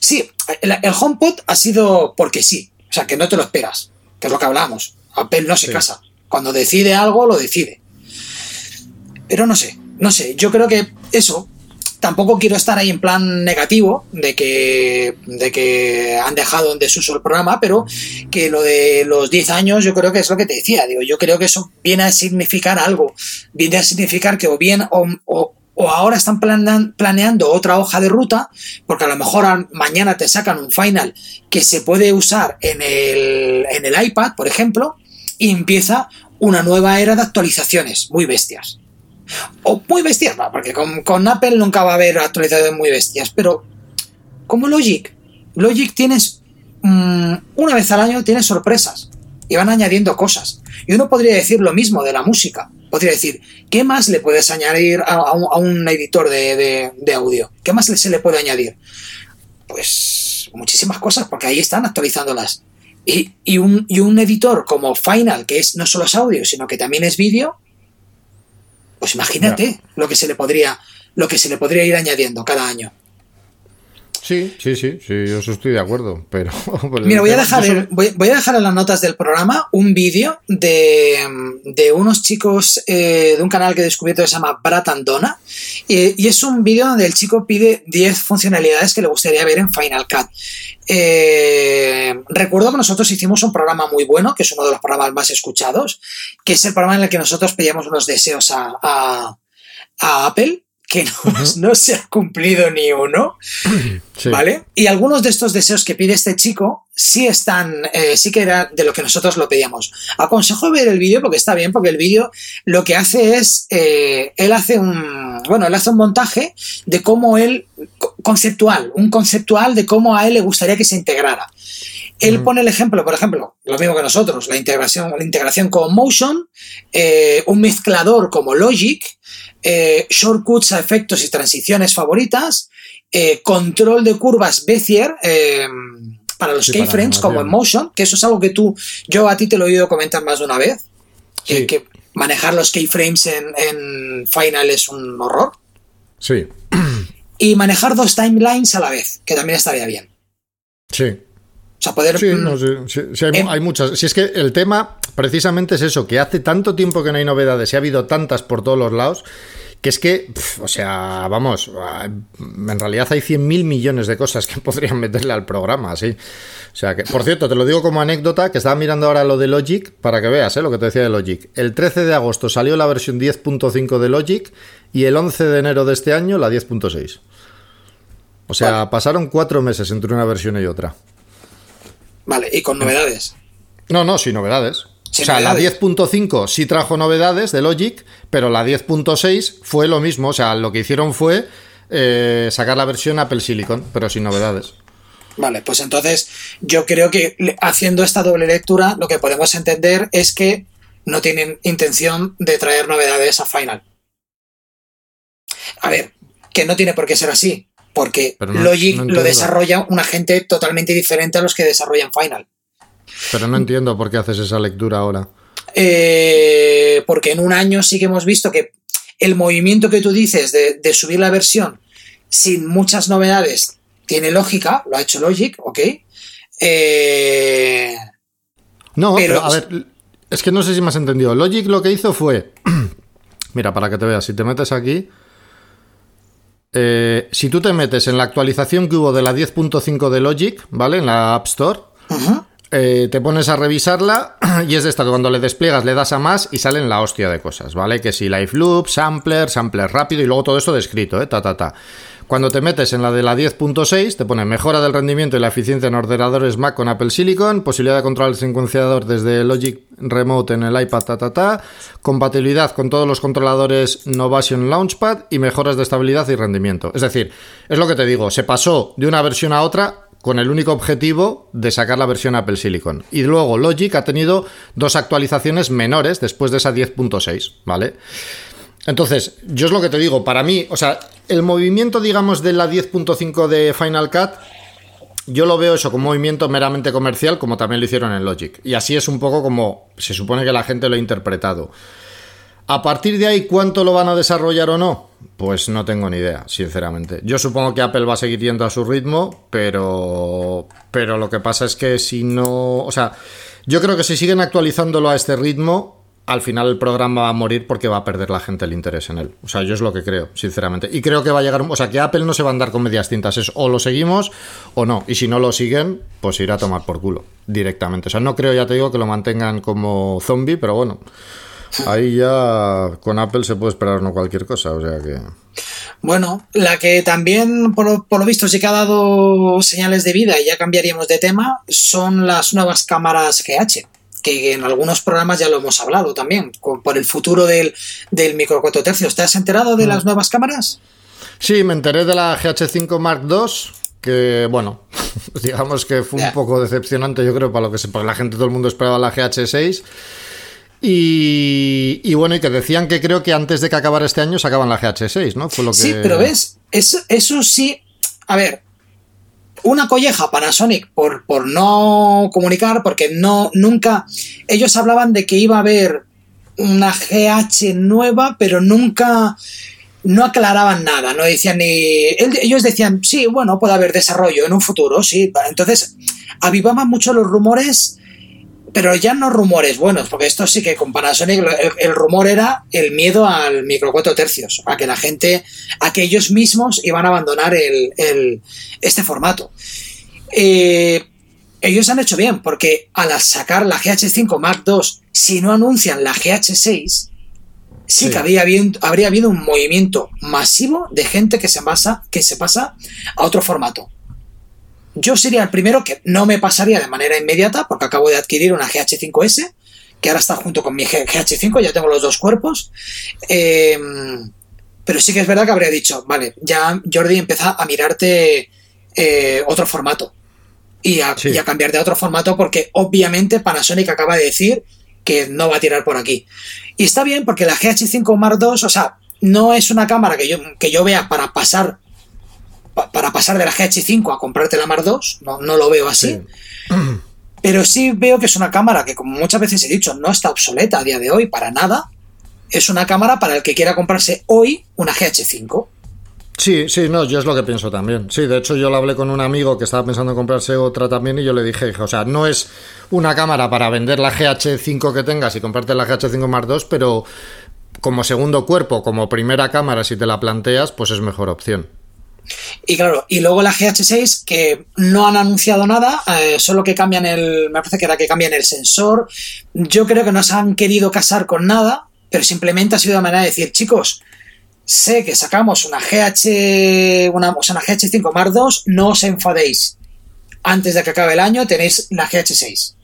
Sí, el, el HomePod ha sido porque sí, o sea, que no te lo esperas, que es lo que hablamos. Apple no se Sí. casa. Cuando decide algo, lo decide. Pero no sé, no sé, yo creo que eso, tampoco quiero estar ahí en plan negativo de que, de que han dejado en desuso el programa, pero que lo de los 10 años yo creo que es lo que te decía, digo, yo creo que eso viene a significar algo, viene a significar que o bien o, ahora están planeando otra hoja de ruta, porque a lo mejor mañana te sacan un final que se puede usar en el, en el iPad, por ejemplo, y empieza una nueva era de actualizaciones. Muy bestias. O muy bestias, porque con, Apple nunca va a haber actualizaciones muy bestias, pero como Logic, Logic tienes mm, una vez al año tienes sorpresas y van añadiendo cosas. Y uno podría decir lo mismo de la música. Podría decir, ¿qué más le puedes añadir a, un, editor de, audio? ¿Qué más se le puede añadir? Pues muchísimas cosas, porque ahí están actualizándolas. Y, y, un, y un editor como Final, que es no solo es audio, sino que también es vídeo, pues imagínate lo que se le podría, lo que se le podría ir añadiendo cada año. Sí, sí, sí, sí, yo estoy de acuerdo, pero... [laughs] Pues, Mira, voy a, dejar voy, a dejar en las notas del programa un vídeo de, unos chicos eh, de un canal que he descubierto que se llama Bratandona y es un vídeo donde el chico pide 10 funcionalidades que le gustaría ver en Final Cut. Eh, recuerdo que nosotros hicimos un programa muy bueno, que es uno de los programas más escuchados, que es el programa en el que nosotros pedíamos unos deseos a, a Apple que [laughs] no, se ha cumplido ni uno, [clears throat] ¿vale? Y algunos de estos deseos que pide este chico sí están, eh, sí que era de lo que nosotros lo pedíamos. Aconsejo ver el vídeo porque está bien, porque el vídeo lo que hace es, eh, él hace un, bueno, él hace un montaje de cómo él, conceptual, un conceptual de cómo a él le gustaría que se integrara. Él pone el ejemplo, por ejemplo, lo mismo que nosotros, la integración, la integración con Motion, eh, un mezclador como Logic, eh, shortcuts a efectos y transiciones favoritas, eh, control de curvas Bezier para los keyframes como en Motion, que eso es algo que tú, yo a ti te lo he oído comentar más de una vez, que manejar los keyframes en, en Final es un horror. Sí. Y manejar dos timelines a la vez, que también estaría bien. Sí. O sea, poder. Sí, mm, sí, hay, hay, muchas. Si es que el tema precisamente es eso, que hace tanto tiempo que no hay novedades y ha habido tantas por todos los lados, que es que, o sea, vamos, en realidad hay 100.000 millones de cosas que [laughs] podrían meterle al programa, sí. O sea, que, por cierto, te lo digo como anécdota, que estaba mirando ahora lo de Logic, para que veas, ¿eh? lo que te decía de Logic. El 13 de agosto salió la versión 10.5 de Logic y el 11 de enero de este año la 10.6. O sea, pasaron cuatro meses entre una versión y otra. Vale, y con novedades. No, no, sin novedades o sea, la 10.5 sí trajo novedades de Logic, pero la 10.6 fue lo mismo. O sea, lo que hicieron fue eh, sacar la versión Apple Silicon, pero sin novedades. Vale, pues entonces yo creo que haciendo esta doble lectura lo que podemos entender es que no tienen intención de traer novedades a Final. A ver, que no tiene por qué ser así, porque Logic lo desarrolla una gente totalmente diferente a los que desarrollan Final. Pero no entiendo por qué haces esa lectura ahora. Eh, porque en un año sí que hemos visto que el movimiento que tú dices de, subir la versión sin muchas novedades tiene lógica, lo ha hecho Logic, ok. Eh, no, pero, a ver, es que no sé si me has entendido. Logic lo que hizo fue. [clears throat] Mira, para que te veas, si te metes aquí. Eh, si tú te metes en la actualización que hubo de la 10.5 de Logic, ¿vale? En la App Store. Eh, te pones a revisarla [clears throat] y es de esta cuando le despliegas le das a más y salen la hostia de cosas, ¿vale? Que si live loop, sampler, sampler rápido y luego todo esto descrito, ¿eh? Ta, ta, ta. Cuando te metes en la de la 10.6, te pone mejora del rendimiento y la eficiencia en ordenadores Mac con Apple Silicon, posibilidad de controlar el secuenciador desde Logic Remote en el iPad, ta, ta, ta, compatibilidad con todos los controladores Novation Launchpad y mejoras de estabilidad y rendimiento. Es decir, es lo que te digo, se pasó de una versión a otra con el único objetivo de sacar la versión Apple Silicon. Y luego Logic ha tenido dos actualizaciones menores después de esa 10.6, ¿vale? Entonces, yo es lo que te digo, para mí, o sea, el movimiento, digamos, de la 10.5 de Final Cut, yo lo veo eso como movimiento meramente comercial, como también lo hicieron en Logic. Y así es un poco como se supone que la gente lo ha interpretado. A partir de ahí, ¿cuánto lo van a desarrollar o no? Pues no tengo ni idea, sinceramente. Yo supongo que Apple va a seguir yendo a su ritmo, pero. Pero lo que pasa es que si no. O sea, yo creo que si siguen actualizándolo a este ritmo, al final el programa va a morir porque va a perder la gente el interés en él. O sea, yo es lo que creo, sinceramente. Y creo que va a llegar, o sea, que Apple no se va a andar con medias tintas, es o lo seguimos o no. Y si no lo siguen, pues irá a tomar por culo directamente. O sea, no creo, ya te digo, que lo mantengan como zombie, pero bueno, ahí ya con Apple se puede esperar no cualquier cosa, o sea que... Bueno, la que también, por, por, lo visto, sí que ha dado señales de vida y ya cambiaríamos de tema, son las nuevas cámaras GH que en algunos programas ya lo hemos hablado también, por el futuro del, del micro 4 tercios. ¿Te has enterado de mm. las nuevas cámaras? Sí, me enteré de la GH5 Mark II, que bueno, [laughs] digamos que fue un poco decepcionante, yo creo, para lo que se, para la gente, todo el mundo esperaba la GH6. Y, y, bueno, y que decían que creo que antes de que acabara este año sacaban la GH6, ¿no? Fue lo que... Sí, pero ves, eso, eso sí. A ver, una colleja Panasonic por, por no comunicar, porque no, nunca, ellos hablaban de que iba a haber una GH nueva, pero nunca, no aclaraban nada, no decían ni, ellos decían, sí, bueno, puede haber desarrollo en un futuro, sí, entonces avivaban mucho los rumores pero ya no rumores buenos, porque esto sí que con Panasonic el, rumor era el miedo al micro 4 tercios, a que la gente, a que ellos mismos iban a abandonar el, este formato. Eh, ellos han hecho bien, porque al sacar la GH5 Mark II, si no anuncian la GH6, sí, que habría habido un movimiento masivo de gente que se, pasa, que se pasa a otro formato. Yo sería el primero que no me pasaría de manera inmediata porque acabo de adquirir una GH5S, que ahora está junto con mi GH5, ya tengo los dos cuerpos. Em, pero sí que es verdad que habría dicho, vale, ya Jordi empieza a mirarte eh, otro formato. Y a, y a, cambiar de otro formato porque obviamente Panasonic acaba de decir que no va a tirar por aquí. Y está bien porque la GH5 Mark II, o sea, no es una cámara que yo, que yo vea para pasar para pasar de la GH5 a comprarte la Mar 2, no, no lo veo así. [clears throat] Pero sí veo que es una cámara que, como muchas veces he dicho, no está obsoleta a día de hoy para nada. Es una cámara para el que quiera comprarse hoy una GH5. Sí, sí, no, yo es lo que pienso también. Sí, de hecho yo lo hablé con un amigo que estaba pensando en comprarse otra también y yo le dije, o sea, no es una cámara para vender la GH5 que tengas y comprarte la GH5 Mark 2, pero como segundo cuerpo, como primera cámara, si te la planteas, pues es mejor opción. Y claro, y luego la GH6 que no han anunciado nada, eh, solo que cambian el, me parece que era que cambian el sensor. Yo creo que no se han querido casar con nada, pero simplemente ha sido de manera de decir, chicos, sé que sacamos una GH, una, o una GH5 Mark II, no os enfadéis. Antes de que acabe el año tenéis la GH6.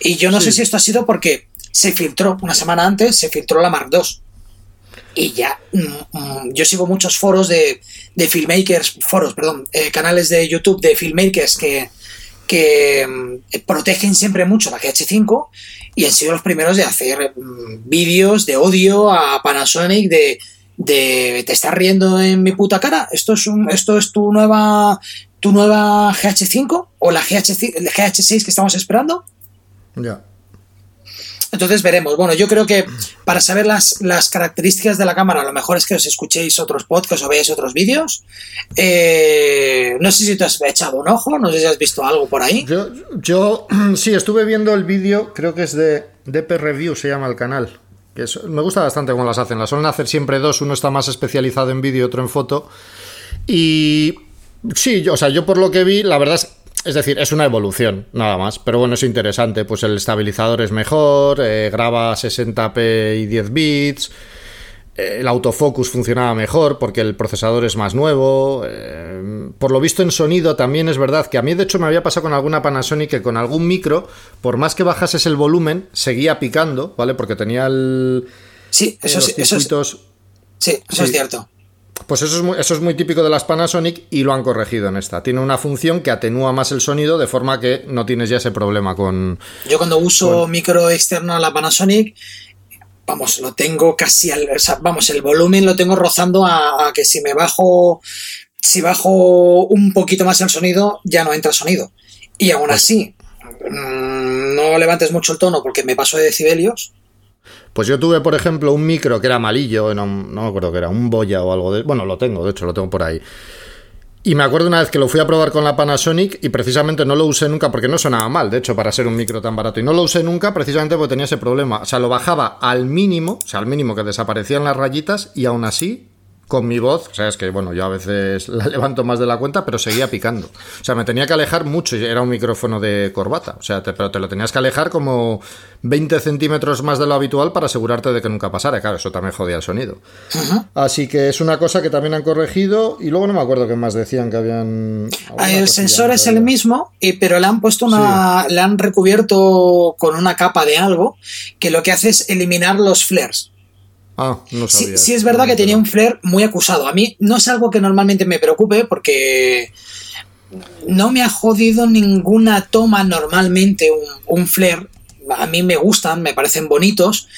Y yo no sé si esto ha sido porque se filtró una semana antes, se filtró la Mark II y ya mm, mm, yo sigo muchos foros de, de filmmakers, foros, perdón, eh, canales de YouTube de filmmakers que, que mm, protegen siempre mucho la GH5 y han sido los primeros de hacer vídeos de odio a Panasonic de, de te estás riendo en mi puta cara, esto es un, esto es tu nueva tu nueva GH5 o la GH, GH6 que estamos esperando. Ya. Entonces veremos. Bueno, yo creo que para saber las, las, características de la cámara, lo mejor es que os escuchéis otros podcasts o veáis otros vídeos. Eh, no sé si te has echado un ojo, no sé si has visto algo por ahí. Yo, [clears throat] sí, estuve viendo el vídeo, creo que es de DP Review, se llama el canal. Que me gusta bastante cómo las hacen. Las suelen hacer siempre dos, uno está más especializado en vídeo, otro en foto. Y sí, o sea, yo por lo que vi, la verdad es es decir, es una evolución, nada más. Pero bueno, es interesante. Pues el estabilizador es mejor, eh, graba 60p y 10 bits. Eh, el autofocus funcionaba mejor porque el procesador es más nuevo. Eh, por lo visto en sonido también es verdad que a mí de hecho me había pasado con alguna Panasonic que con algún micro, por más que bajases el volumen, seguía picando, ¿vale? Porque tenía el... Sí, eso, sí, eso Sí, eso es cierto. Pues eso es, muy, eso es muy típico de las Panasonic y lo han corregido en esta. Tiene una función que atenúa más el sonido de forma que no tienes ya ese problema con... Yo cuando uso micro externo a la Panasonic, vamos, lo tengo casi al... vamos, el volumen lo tengo rozando a, que si me bajo... Si bajo un poquito más el sonido, ya no entra sonido. Y aún pues así, mm, no levantes mucho el tono porque me paso de decibelios pues yo tuve, por ejemplo, un micro que era malillo, no, no me acuerdo que era, un boya o algo de... Bueno, lo tengo, de hecho, lo tengo por ahí. Y me acuerdo una vez que lo fui a probar con la Panasonic y precisamente no lo usé nunca porque no sonaba mal, de hecho, para ser un micro tan barato. Y no lo usé nunca precisamente porque tenía ese problema. O sea, lo bajaba al mínimo, o sea, al mínimo que desaparecían las rayitas y aún así con mi voz, o sea, es que bueno, yo a veces [laughs] la levanto más de la cuenta, pero seguía picando. O sea, me tenía que alejar mucho, era un micrófono de corbata, o sea, pero te lo tenías que alejar como 20 centímetros más de lo habitual para asegurarte de que nunca pasara. Claro, eso también jodía el sonido. Así que es una cosa que también han corregido y luego no me acuerdo qué más decían que habían... El sensor es el mismo, pero le han puesto una... le han recubierto con una capa de algo que lo que hace es eliminar los flares. Ah, no sabía. Sí, es verdad que tenía un flare muy acusado. A mí no es algo que normalmente me preocupe porque no me ha jodido ninguna toma normalmente un, un flare. A mí me gustan, me parecen bonitos,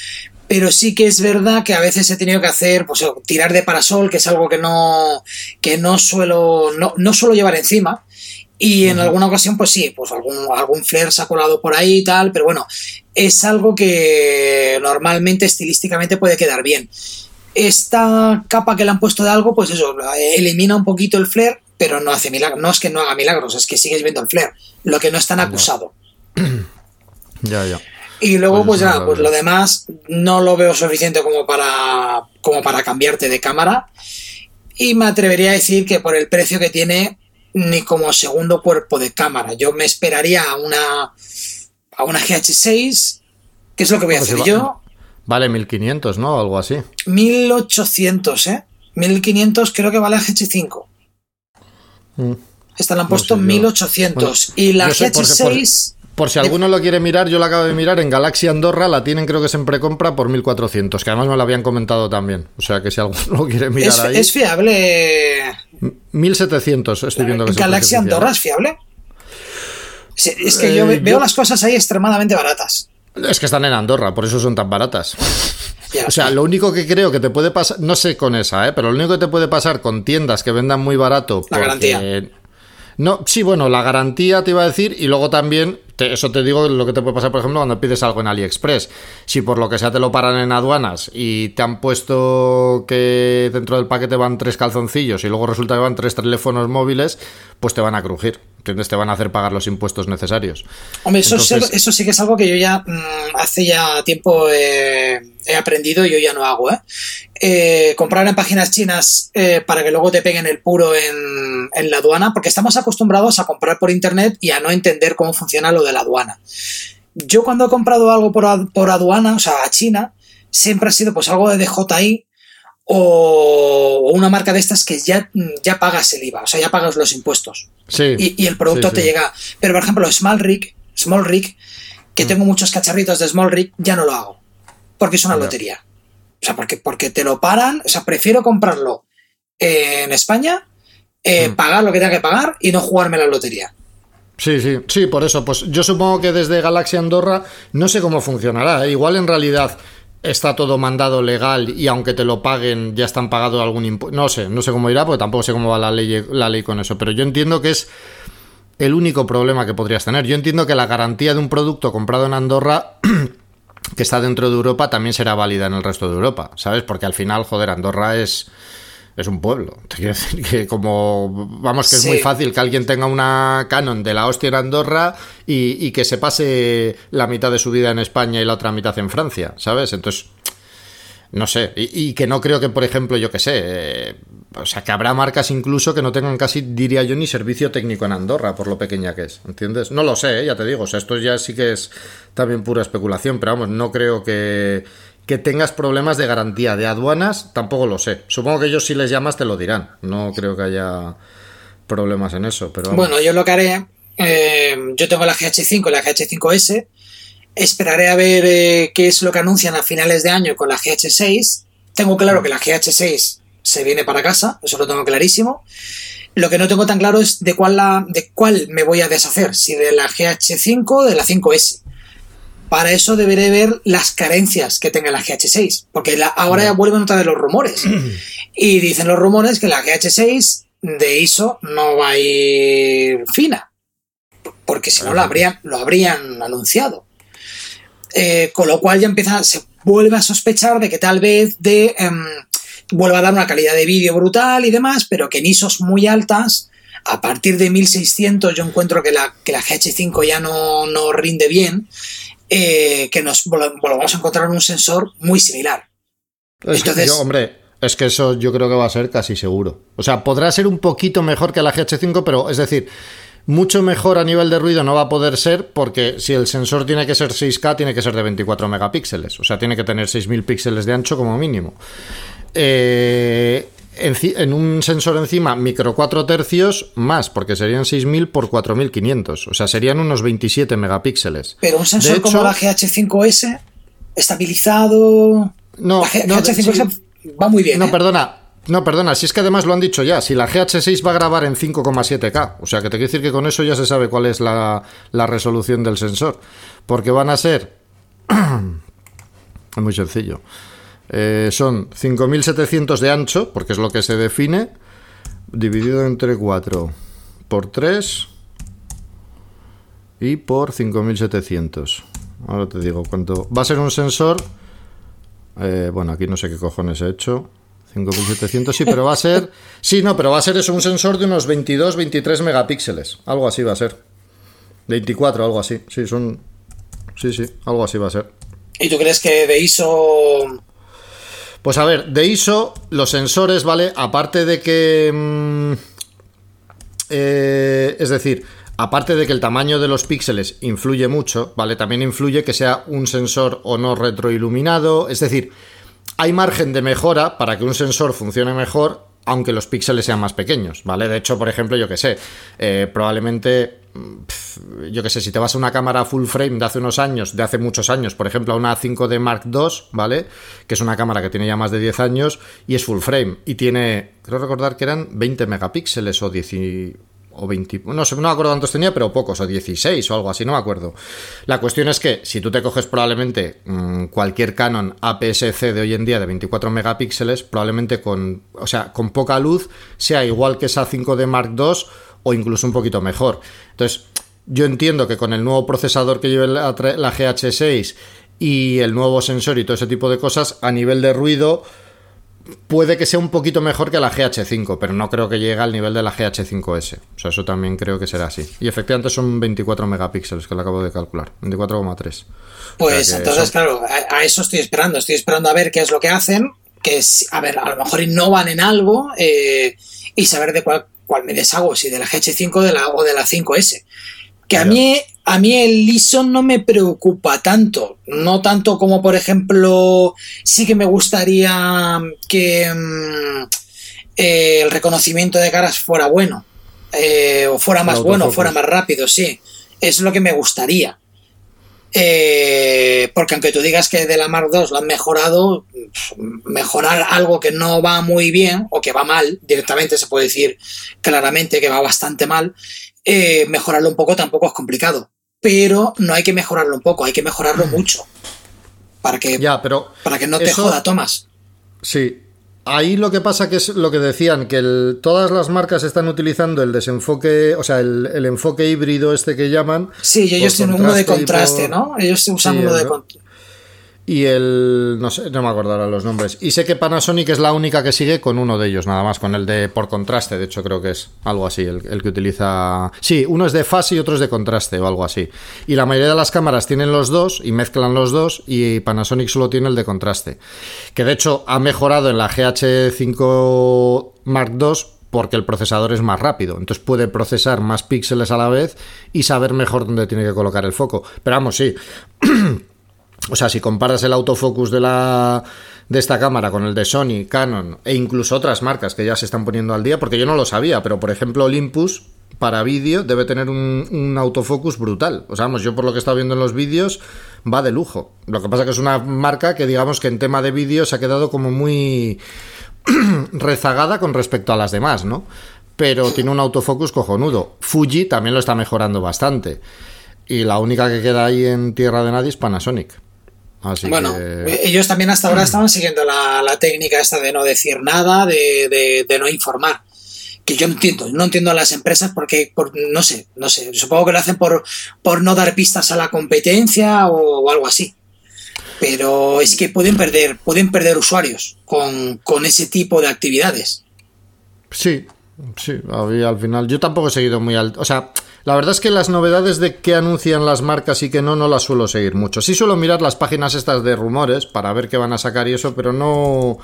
pero sí que es verdad que a veces he tenido que hacer, pues tirar de parasol, que es algo que no, que no suelo, no, no suelo llevar encima. Y en alguna ocasión, pues sí, pues algún, algún flare se ha colado por ahí y tal, pero bueno, es algo que normalmente estilísticamente puede quedar bien. Esta capa que le han puesto de algo, pues eso, elimina un poquito el flare, pero no hace milagros. No es que no haga milagros, es que sigues viendo el flare, lo que no es tan acusado. [clears throat] Ya, ya. Y luego, pues, ya, pues lo demás no lo veo suficiente como para, como para cambiarte de cámara. Y me atrevería a decir que por el precio que tiene, ni como segundo cuerpo de cámara. Yo me esperaría a una, a una GH6, que es lo que voy a hacer yo. Vale 1500, ¿no? Algo así. 1800, ¿eh? 1500 creo que vale la GH5. Mm. Esta la han puesto 1800. y la GH6... Por si alguno lo quiere mirar, yo la acabo de mirar en Galaxy Andorra, la tienen creo que es en precompra por 1400, que además me lo habían comentado también. O sea que si alguno [laughs] lo quiere mirar es, ahí. Es fiable. 1700, estoy viendo que ¿Galaxy Andorra es fiable? Es que yo eh, veo las cosas ahí extremadamente baratas. Es que están en Andorra, por eso son tan baratas. [laughs] o sea, lo único que creo que te puede pasar, no sé con esa, ¿eh? pero lo único que te puede pasar con tiendas que vendan muy barato. La garantía. No, sí, bueno, la garantía te iba a decir, y luego también eso te digo lo que te puede pasar, por ejemplo, cuando pides algo en AliExpress. Si por lo que sea te lo paran en aduanas y te han puesto que dentro del paquete van tres calzoncillos y luego resulta que van tres teléfonos móviles, pues te van a crujir. ¿Entiendes? Te van a hacer pagar los impuestos necesarios. Hombre, eso, eso sí que es algo que yo ya mm, hace ya tiempo he aprendido y yo ya no hago. ¿eh? eh comprar en páginas chinas eh, para que luego te peguen el puro en, en la aduana, porque estamos acostumbrados a comprar por internet y a no entender cómo funciona lo de la aduana. Yo cuando he comprado algo por, por aduana, o sea, a China, siempre ha sido pues algo de DJI o una marca de estas que ya, ya pagas el IVA, o sea, ya pagas los impuestos. Sí, y, el producto te llega. Pero, por ejemplo, Small Rig, Small Rig, que mm. tengo muchos cacharritos de Small Rig, ya no lo hago. Porque es una lotería. O sea, porque, porque te lo paran. O sea, prefiero comprarlo en España, eh, mm. pagar lo que tenga que pagar y no jugarme la lotería. Sí, sí, sí, por eso. Pues yo supongo que desde Galaxy Andorra no sé cómo funcionará. Igual en realidad está todo mandado legal y aunque te lo paguen ya están pagado algún impuesto. No sé, no sé cómo irá porque tampoco sé cómo va la ley con eso, pero yo entiendo que es el único problema que podrías tener. Yo entiendo que la garantía de un producto comprado en Andorra [clears throat] que está dentro de Europa también será válida en el resto de Europa, ¿sabes? Porque al final, joder, Andorra es es un pueblo. Te quiero decir que como, vamos, que es muy fácil que alguien tenga una Canon de la hostia en Andorra y, que se pase la mitad de su vida en España y la otra mitad en Francia, ¿sabes? Entonces, no sé, y, que no creo que, por ejemplo, yo que sé, eh, o sea, que habrá marcas incluso que no tengan casi, diría yo, ni servicio técnico en Andorra, por lo pequeña que es, ¿entiendes? No lo sé, eh, ya te digo, o sea, esto ya sí que es también pura especulación, pero vamos, no creo que que tengas problemas de garantía. De aduanas, tampoco lo sé. Supongo que ellos si les llamas te lo dirán. No creo que haya problemas en eso. Pero bueno, yo lo que haré, eh, yo tengo la GH5 y la GH5S. Esperaré a ver eh, qué es lo que anuncian a finales de año con la GH6. Tengo claro que la GH6 se viene para casa, eso lo tengo clarísimo. Lo que no tengo tan claro es de cuál, la, de cuál me voy a deshacer, si de la GH5 o de la 5S. Para eso deberé ver las carencias que tenga la GH6, porque ahora ya vuelven otra vez los rumores. y dicen los rumores que la GH6 de ISO no va a ir fina, porque si no lo habrían, lo habrían anunciado. Eh, con lo cual ya empieza, se vuelve a sospechar de que tal vez de em, vuelva a dar una calidad de vídeo brutal y demás, pero que en ISOs muy altas, a partir de 1600 yo encuentro que la, que la GH5 ya no, no rinde bien, eh, que nos volvamos a encontrar un sensor muy similar. Entonces, hombre, es que eso yo creo que va a ser casi seguro. O sea, podrá ser un poquito mejor que la GH5, pero es decir, mucho mejor a nivel de ruido no va a poder ser porque si el sensor tiene que ser 6K, tiene que ser de 24 megapíxeles. O sea, tiene que tener 6.000 píxeles de ancho como mínimo. Eh, en, un sensor encima micro 4 tercios más, porque serían 6000 por 4500, o sea, serían unos 27 megapíxeles. Pero un sensor como la GH5S, estabilizado. No, la GH5S va muy bien. No, ¿eh? perdona. No, perdona, si es que además lo han dicho ya, si la GH6 va a grabar en 5,7K, o sea que te quiero decir que con eso ya se sabe cuál es la, la resolución del sensor, porque van a ser... [coughs] es muy sencillo. Eh, son 5700 de ancho, porque es lo que se define, dividido entre 4 por 3 y por 5700. Ahora te digo cuánto. Va a ser un sensor. Eh, bueno, aquí no sé qué cojones he hecho. 5700, sí, pero va a ser. [laughs] Sí, no, pero va a ser eso, un sensor de unos 22, 23 megapíxeles. Algo así va a ser. 24, algo así. Sí, son. Sí, sí, algo así va a ser. ¿Y tú crees que de ISO pues a ver, de ISO, los sensores, ¿vale? Aparte de que... Mm, eh, es decir, aparte de que el tamaño de los píxeles influye mucho, ¿vale? También influye que sea un sensor o no retroiluminado. Es decir, hay margen de mejora para que un sensor funcione mejor aunque los píxeles sean más pequeños, ¿vale? De hecho, por ejemplo, yo que sé, eh, probablemente, yo que sé, si te vas a una cámara full frame de hace unos años, de hace muchos años, por ejemplo, a una 5D Mark II, ¿vale? Que es una cámara que tiene ya más de 10 años y es full frame y tiene, creo recordar que eran 20 megapíxeles o 10, o 20, no sé, no me acuerdo cuántos tenía, pero pocos, o 16 o algo así, no me acuerdo. La cuestión es que si tú te coges probablemente mm, cualquier Canon APS-C de hoy en día de 24 megapíxeles, probablemente con, o sea, con poca luz sea igual que esa 5D Mark II o incluso un poquito mejor. Entonces, yo entiendo que con el nuevo procesador que lleva la, la GH6 y el nuevo sensor y todo ese tipo de cosas, a nivel de ruido puede que sea un poquito mejor que la GH5, pero no creo que llegue al nivel de la GH5S. O sea, eso también creo que será así. Y efectivamente son 24 megapíxeles, que lo acabo de calcular. 24,3. Pues entonces, claro, a, eso estoy esperando. Estoy esperando a ver qué es lo que hacen. Que a ver, a lo mejor innovan en algo eh, y saber de cuál, cuál me deshago, si de la GH5 de la, o de la 5S. Que a mí, a mí el ISO no me preocupa tanto. No tanto como, por ejemplo, sí que me gustaría que mm, eh, el reconocimiento de caras fuera bueno. Eh, o fuera más bueno, fuera más rápido, sí. Es lo que me gustaría. Eh, porque aunque tú digas que de la Mark II lo han mejorado, mejorar algo que no va muy bien o que va mal, directamente se puede decir claramente que va bastante mal, eh, mejorarlo un poco tampoco es complicado. Pero no hay que mejorarlo un poco, hay que mejorarlo mm. mucho. Para que, ya, pero para que no te joda, Tomás. Sí. Ahí lo que pasa que es lo que decían, que todas las marcas están utilizando el desenfoque, o sea, el, enfoque híbrido este que llaman. Sí, ellos tienen uno de contraste, ¿no? Ellos usan uno de contraste y el. No sé, no me acuerdo ahora los nombres. Y sé que Panasonic es la única que sigue con uno de ellos, nada más, con el de por contraste. De hecho, creo que es algo así, el, que utiliza. Sí, uno es de fase y otro es de contraste o algo así. Y la mayoría de las cámaras tienen los dos y mezclan los dos, y Panasonic solo tiene el de contraste. Que de hecho ha mejorado en la GH5 Mark II porque el procesador es más rápido, entonces puede procesar más píxeles a la vez y saber mejor dónde tiene que colocar el foco. Pero vamos, sí. [clears throat] O sea, si comparas el autofocus de la de esta cámara con el de Sony, Canon e incluso otras marcas que ya se están poniendo al día, porque yo no lo sabía, pero por ejemplo Olympus para vídeo debe tener un, autofocus brutal. O sea, vamos, yo por lo que he estado viendo en los vídeos va de lujo. Lo que pasa que es una marca que digamos que en tema de vídeo se ha quedado como muy [clears throat] rezagada con respecto a las demás, ¿no? Pero tiene un autofocus cojonudo. Fuji también lo está mejorando bastante. Y la única que queda ahí en tierra de nadie es Panasonic bueno, ellos también hasta ahora estaban siguiendo la, técnica esta de no decir nada, de, no informar. Que yo no entiendo, no entiendo a las empresas porque, por, no sé, no sé, supongo que lo hacen por, por no dar pistas a la competencia o, algo así. pero es que pueden perder, pueden perder usuarios con, con ese tipo de actividades. Sí, sí, al final yo tampoco he seguido muy alto. O sea, la verdad es que las novedades de qué anuncian las marcas y que no, no las suelo seguir mucho. Sí suelo mirar las páginas estas de rumores para ver qué van a sacar y eso, pero no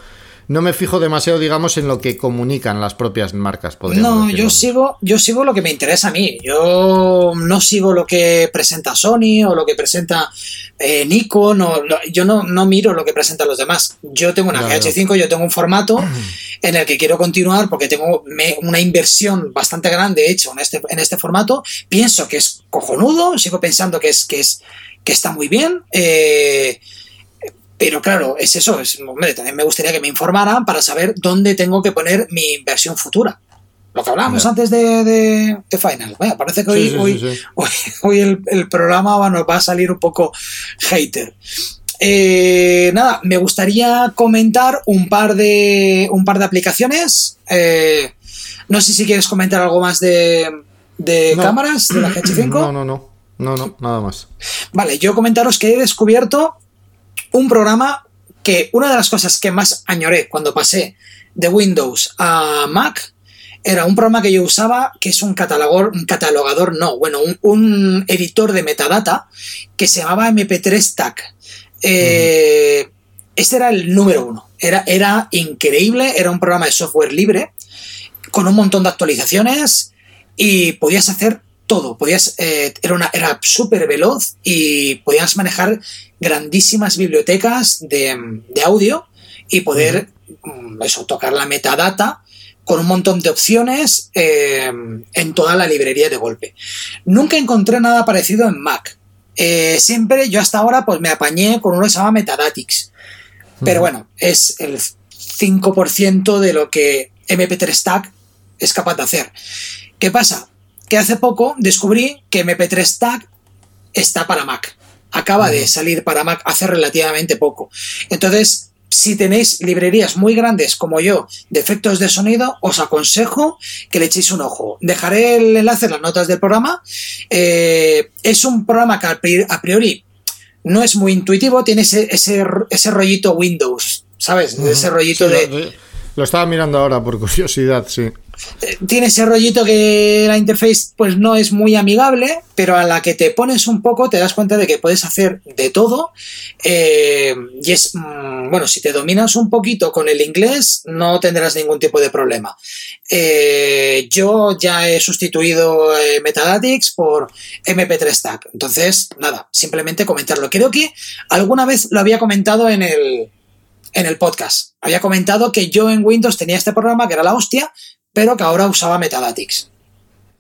no me fijo demasiado, digamos, en lo que comunican las propias marcas. No, yo sigo, yo sigo lo que me interesa a mí. Yo no sigo lo que presenta Sony o lo que presenta eh, Nikon. yo no, no miro lo que presentan los demás. Yo tengo una GH5, yo tengo un formato [clears throat] en el que quiero continuar porque tengo una inversión bastante grande hecha en este, en este formato. Pienso que es cojonudo, sigo pensando que es, que es, que está muy bien. Eh, pero claro, es eso, es, hombre, también me gustaría que me informaran para saber dónde tengo que poner mi inversión futura. Lo que hablábamos antes de, de, Final. parece que hoy, hoy, hoy, el, programa nos va a salir un poco hater. Eh, nada, me gustaría comentar un par de, un par de aplicaciones. Eh, no sé si quieres comentar algo más de, de cámaras de la GH5. [clears throat] No, no, no. No, no, nada más. Vale, yo comentaros que he descubierto un programa que una de las cosas que más añoré cuando pasé de Windows a Mac era un programa que yo usaba que es un catalogador, un catalogador no, bueno, un, editor de metadata que se llamaba MP3 Stack. Eh, este era el número uno. Era, era increíble, era un programa de software libre con un montón de actualizaciones y podías hacer todo. Podías, eh, era una, era súper veloz y podías manejar grandísimas bibliotecas de, audio y poder mm, eso, tocar la metadata con un montón de opciones eh, en toda la librería de golpe. Nunca encontré nada parecido en Mac. Eh, siempre yo hasta ahora pues me apañé con uno que se llama Metadatix. Pero bueno, es el 5% de lo que MP3 Stack es capaz de hacer. ¿Qué pasa? Que hace poco descubrí que MP3 Stack está para Mac acaba de salir para Mac hace relativamente poco. Entonces, si tenéis librerías muy grandes como yo de efectos de sonido, os aconsejo que le echéis un ojo. Dejaré el enlace en las notas del programa. Eh, es un programa que a priori no es muy intuitivo, tiene ese, ese, rollito Windows, ¿sabes? Ese rollito de... Lo estaba mirando ahora por curiosidad, sí. Eh, tiene ese rollito que la interface pues no es muy amigable, pero a la que te pones un poco te das cuenta de que puedes hacer de todo. Eh, y es, mm, bueno, si te dominas un poquito con el inglés, no tendrás ningún tipo de problema. Eh, yo ya he sustituido Metadatix por MP3 Stack. Entonces, nada, simplemente comentarlo. Creo que alguna vez lo había comentado en el, en el podcast. Había comentado que yo en Windows tenía este programa que era la hostia, pero que ahora usaba Metadatix.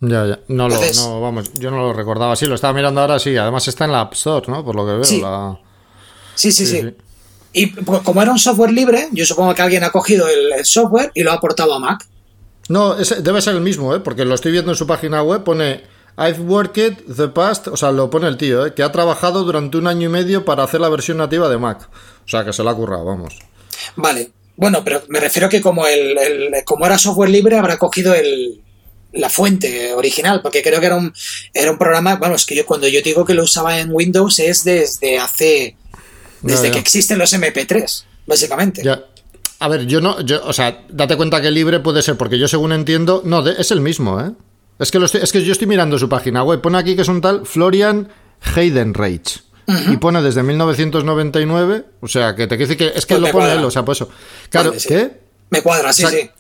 Ya, ya. No, lo, no, vamos, yo no lo recordaba así, lo estaba mirando ahora, sí. Además está en la App Store, ¿no? Por lo que veo. Sí, sí, sí, sí, Y como era un software libre, yo supongo que alguien ha cogido el, software y lo ha aportado a Mac. No, debe ser el mismo, ¿eh? Porque lo estoy viendo en su página web, pone I've worked the past, o sea, lo pone el tío, ¿eh? que ha trabajado durante un año y medio para hacer la versión nativa de Mac. O sea, que se la ha currado, vamos. Vale, bueno, pero me refiero que como el, como era software libre habrá cogido el, la fuente original, porque creo que era un, era un programa, bueno, es que yo cuando yo digo que lo usaba en Windows es desde hace, desde que existen los MP3, básicamente. Ya. A ver, yo no, yo, o sea, date cuenta que libre puede ser, porque yo según entiendo, no, es el mismo, ¿eh? Es que, lo es que yo estoy mirando su página web, pone aquí que es un tal Florian Heidenreich y pone desde 1999, o sea, que te quiere decir que es que pues lo pone él, o sea, pues eso. Claro, ¿qué? Me cuadra, sí, sí.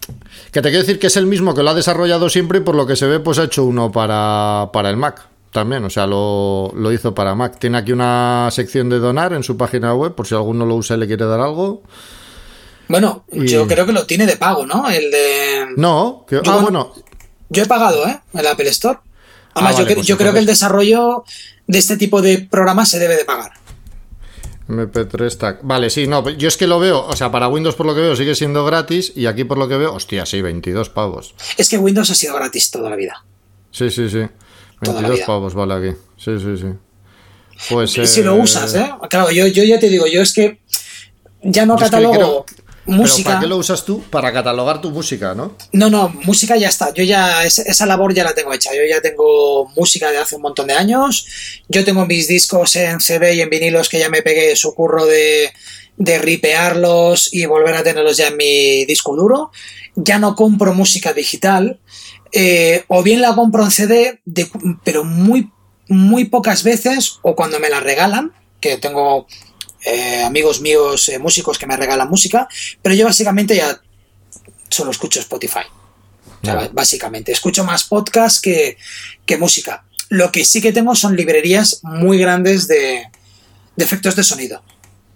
Que te quiere decir que es el mismo que lo ha desarrollado siempre y por lo que se ve, pues ha hecho uno para, para el Mac también, o sea, lo, lo, hizo para Mac. Tiene aquí una sección de donar en su página web, por si alguno lo usa y le quiere dar algo. Bueno, yo creo que lo tiene de pago, ¿no? El de... No, que... ah, bueno. Yo he pagado, ¿eh? El Apple Store. Además, ah, yo, pues yo creo que el desarrollo de este tipo de programas se debe de pagar. MP3 Stack. Vale, sí, no, yo es que lo veo, o sea, para Windows por lo que veo sigue siendo gratis y aquí por lo que veo, hostia, sí, 22 pavos. Es que Windows ha sido gratis toda la vida. Sí, sí, sí. 22 pavos vale aquí. Sí, sí, sí. Pues, si lo eh, usas, ¿eh? Claro, yo, yo ya te digo, yo es que ya no catalogo. Música. ¿Para qué lo usas tú? Para catalogar tu música, ¿no? No, no, música ya está. Yo ya, esa labor ya la tengo hecha. Yo ya tengo música de hace un montón de años. Yo tengo mis discos en CD y en vinilos que ya me pegué su curro de, de ripearlos y volver a tenerlos ya en mi disco duro. Ya no compro música digital. Eh, o bien la compro en CD, pero muy, muy pocas veces, o cuando me la regalan, que tengo eh, amigos míos eh, músicos que me regalan música, pero yo básicamente ya solo escucho Spotify. básicamente, escucho más podcast que, música. Lo que sí que tengo son librerías muy grandes de, efectos de sonido.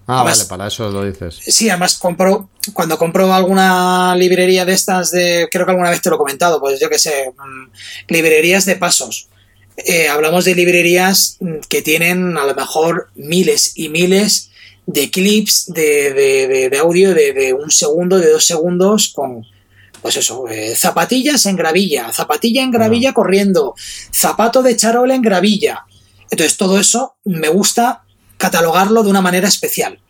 Ah, vale, para eso lo dices. Sí, además compro, cuando compro alguna librería de estas de, creo que alguna vez te lo he comentado, pues yo qué sé, mm, librerías de pasos. Eh, hablamos de librerías mm, que tienen a lo mejor miles y miles de clips de, audio de, un segundo, de dos segundos con, pues eso, eh, zapatillas en gravilla, zapatilla en gravilla corriendo, zapato de charola en gravilla. Entonces todo eso me gusta catalogarlo de una manera especial.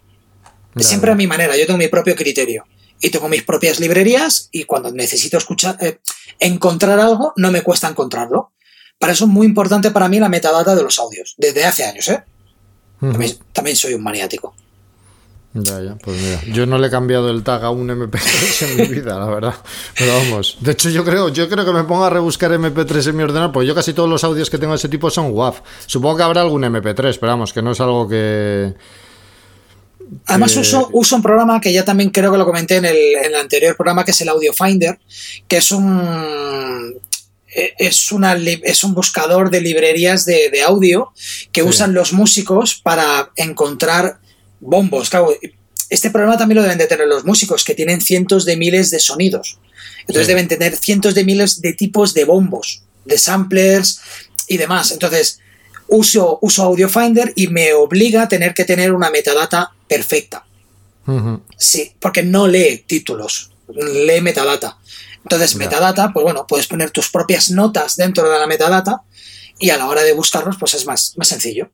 Siempre a mi manera, yo tengo mi propio criterio y tengo mis propias librerías y cuando necesito escuchar, eh, encontrar algo, no me cuesta encontrarlo. Para eso es muy importante para mí la metadata de los audios, desde hace años, ¿eh? también soy un maniático. Ya, ya, pues mira, yo no le he cambiado el tag a un MP3 en mi vida, la verdad. Pero vamos, de hecho yo creo, yo creo que me pongo a rebuscar MP3 en mi ordenador, pues yo casi todos los audios que tengo de ese tipo son WAV. Supongo que habrá algún MP3, pero vamos, que no es algo que... Además uso, uso, un programa que ya también creo que lo comenté en el, en el anterior programa, que es el Audio Finder, que es un e, es, una, es un buscador de librerías de, audio que usan los músicos para encontrar bombos. este problema también lo deben de tener los músicos, que tienen cientos de miles de sonidos. Entonces deben tener cientos de miles de tipos de bombos, de samplers y demás. Entonces, uso, uso Audio Finder y me obliga a tener que tener una metadata perfecta. Sí, porque no lee títulos, lee metadata. Entonces, metadata, pues bueno, puedes poner tus propias notas dentro de la metadata y a la hora de buscarlos, pues es más, más sencillo.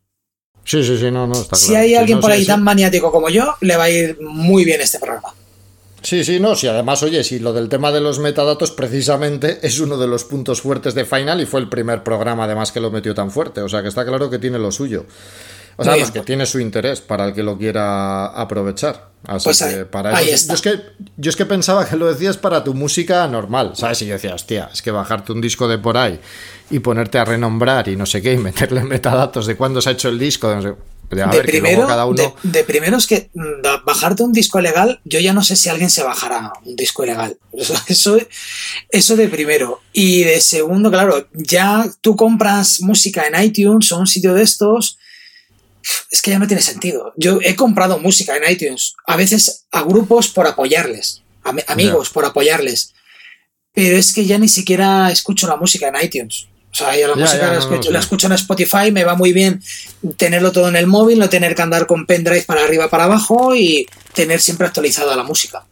Sí, sí, sí, no, no, está Si hay alguien por ahí tan maniático como yo, le va a ir muy bien este programa. Sí, sí, no, sí, además, oye, si lo del tema de los metadatos precisamente es uno de los puntos fuertes de Final y fue el primer programa además que lo metió tan fuerte, o sea que está claro que tiene lo suyo. O sea, pues que tiene su interés para el que lo quiera aprovechar. Así pues que para eso. Yo es que, yo es que pensaba que lo decías para tu música normal, ¿sabes? Y yo decía, hostia, es que bajarte un disco de por ahí y ponerte a renombrar y no sé qué, y meterle [laughs] metadatos de cuándo se ha hecho el disco, de de, primero, cada uno... de, primero es que mm, bajarte un disco ilegal, yo ya no sé si alguien se bajará un disco ilegal. [laughs] Eso, eso, de primero. Y de segundo, claro, ya tú compras música en iTunes o un sitio de estos, es que ya no tiene sentido. Yo he comprado música en iTunes, a veces a grupos por apoyarles, amigos por apoyarles, pero es que ya ni siquiera escucho la música en iTunes. O sea, yo la música la, escucho, en Spotify, me va muy bien tenerlo todo en el móvil, no tener que andar con pendrive para arriba, para abajo y tener siempre actualizada la música.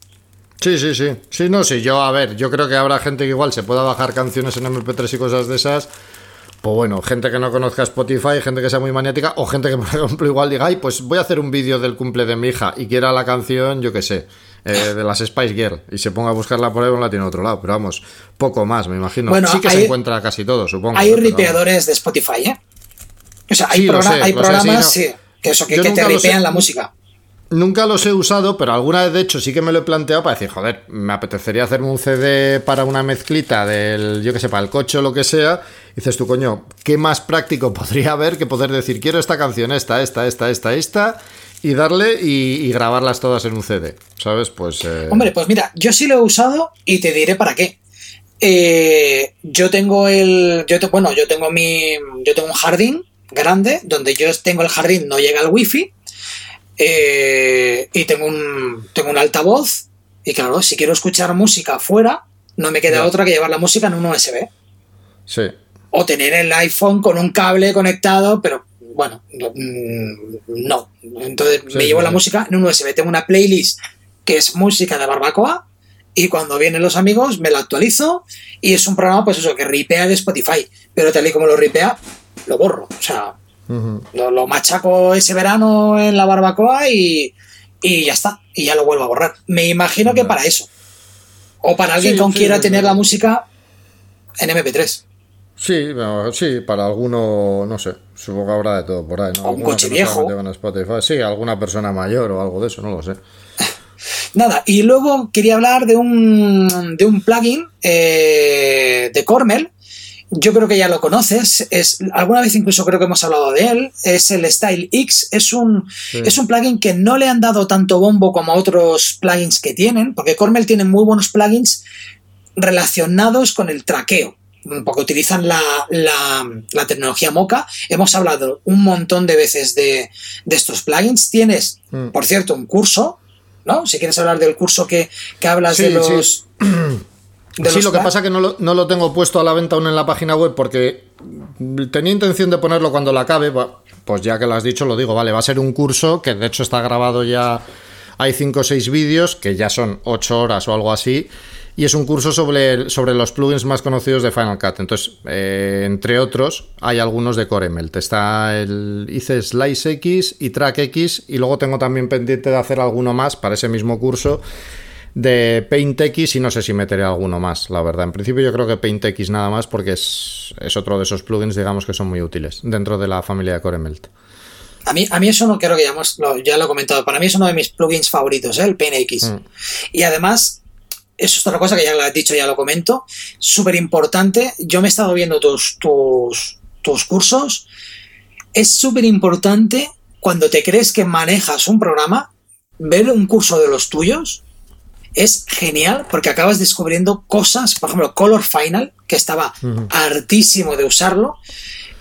Sí, sí, sí. Sí, no, sí, yo, a ver, yo creo que habrá gente que igual se pueda bajar canciones en MP3 y cosas de esas. Pues bueno, gente que no conozca Spotify, gente que sea muy maniática, o gente que, por [laughs] ejemplo, igual diga, ay, pues voy a hacer un vídeo del cumple de mi hija y quiera la canción, yo qué sé. Eh, de las Spice Girl y se ponga a buscarla por ahí, la tiene otro lado. Pero vamos, poco más, me imagino. Bueno, sí que se encuentra casi todo, supongo. Hay ripeadores de Spotify, ¿eh? O sea, hay, programas que, eso, que, te ripean la música. Nunca los he usado, pero alguna vez de hecho sí que me lo he planteado para decir, joder, me apetecería hacerme un CD para una mezclita del, yo que sé, para el coche o lo que sea. dices tú, coño, ¿qué más práctico [laughs] podría haber que poder decir, quiero esta canción, esta, esta, esta, esta, esta, y darle y, grabarlas todas en un CD, ¿sabes? Pues... Eh, Hombre, pues mira, yo sí lo he usado y te diré para qué. Eh, yo tengo el... Yo bueno, yo tengo mi... Yo tengo un jardín grande donde yo tengo el jardín, no llega el wifi eh, y tengo un, tengo un altavoz y claro, si quiero escuchar música fuera, no me queda otra que llevar la música en un USB. Sí. O tener el iPhone con un cable conectado, pero bueno, mm, no. Entonces me llevo la música en un USB. Tengo una playlist que es música de barbacoa y cuando vienen los amigos me la actualizo y es un programa, pues eso, que ripea de Spotify. Pero tal y como lo ripea, lo borro. O sea, lo, machaco ese verano en la barbacoa y, y ya está, y ya lo vuelvo a borrar. Me imagino que para eso. O para alguien que aún quiera tener la música en MP3. Sí, sí, para alguno, no sé, supongo que habrá de todo por ahí. ¿no? un coche viejo. Sí, alguna persona mayor o algo de eso, no lo sé. [laughs] Nada, y luego quería hablar de un, de un plugin eh, de Cormel. Yo creo que ya lo conoces. Es, alguna vez incluso creo que hemos hablado de él. Es el Style X. Es un, es un plugin que no le han dado tanto bombo como a otros plugins que tienen, porque Cormel tiene muy buenos plugins relacionados con el traqueo porque utilizan la, la, tecnología Mocha. Hemos hablado un montón de veces de, de estos plugins. Tienes, mm. por cierto, un curso ¿no? Si quieres hablar del curso que, hablas de los... Sí. [clears throat] lo que pasa es que no lo, no lo, tengo puesto a la venta aún en la página web porque tenía intención de ponerlo cuando la acabe. Pues ya que lo has dicho, lo digo, vale, va a ser un curso que de hecho está grabado ya. Hay 5 o 6 vídeos que ya son 8 horas o algo así y es un curso sobre, sobre los plugins más conocidos de Final Cut. Entonces, eh, entre otros, hay algunos de CoreMelt. Está el hice Slice X y Track X y luego tengo también pendiente de hacer alguno más para ese mismo curso de Paint X y no sé si meteré alguno más, la verdad. En principio yo creo que Paint X nada más porque es, otro de esos plugins, digamos, que son muy útiles dentro de la familia de CoreMelt. A mí, a mí eso no creo que ya, ya lo he comentado. Para mí es uno de mis plugins favoritos, ¿eh? el Paint X. Mm. Y además eso es otra cosa que ya lo has dicho, ya lo comento. Súper importante. Yo me he estado viendo tus, tus, tus cursos. Es súper importante cuando te crees que manejas un programa, ver un curso de los tuyos es genial porque acabas descubriendo cosas, por ejemplo, Color Final, que estaba hartísimo de usarlo.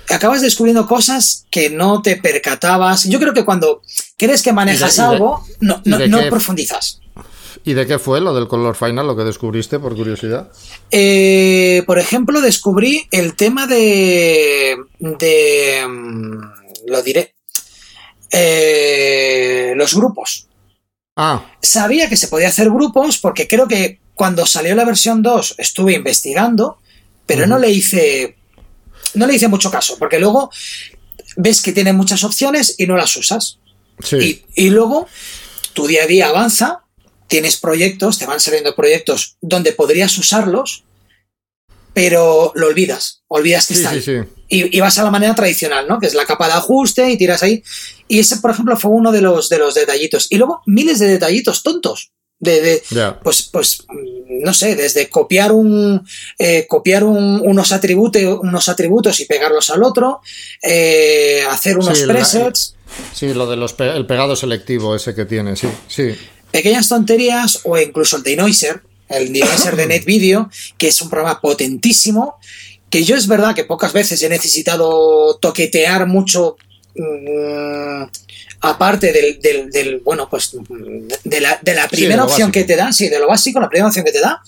Acabas descubriendo cosas que no te percatabas. Yo creo que cuando crees que manejas algo, no, no profundizas. ¿Y de qué fue lo del color final, lo que descubriste por curiosidad? Eh, por ejemplo, descubrí el tema de. de. Mm, lo diré. Eh, los grupos. Ah. Sabía que se podía hacer grupos porque creo que cuando salió la versión 2 estuve investigando, pero no le hice. No le hice mucho caso, porque luego ves que tiene muchas opciones y no las usas. Sí. Y, y luego tu día a día avanza tienes proyectos, te van saliendo proyectos donde podrías usarlos, pero lo olvidas, olvidas que están. Y, vas a la manera tradicional, ¿no? Que es la capa de ajuste y tiras ahí. Y ese, por ejemplo, fue uno de los, de los detallitos. Y luego miles de detallitos tontos. De, pues, pues, no sé, desde copiar un, eh, copiar unos, atributos, unos atributos y pegarlos al otro, eh, hacer unos presets. sí, lo del el pegado selectivo ese que tiene, sí, sí pequeñas tonterías o incluso el denoiser, el denoiser de [coughs] NetVideo, que es un programa potentísimo, que yo es verdad que pocas veces he necesitado toquetear mucho mm, aparte del, bueno, pues de la, primera opción que te da, sí, de lo básico, la primera opción que te da,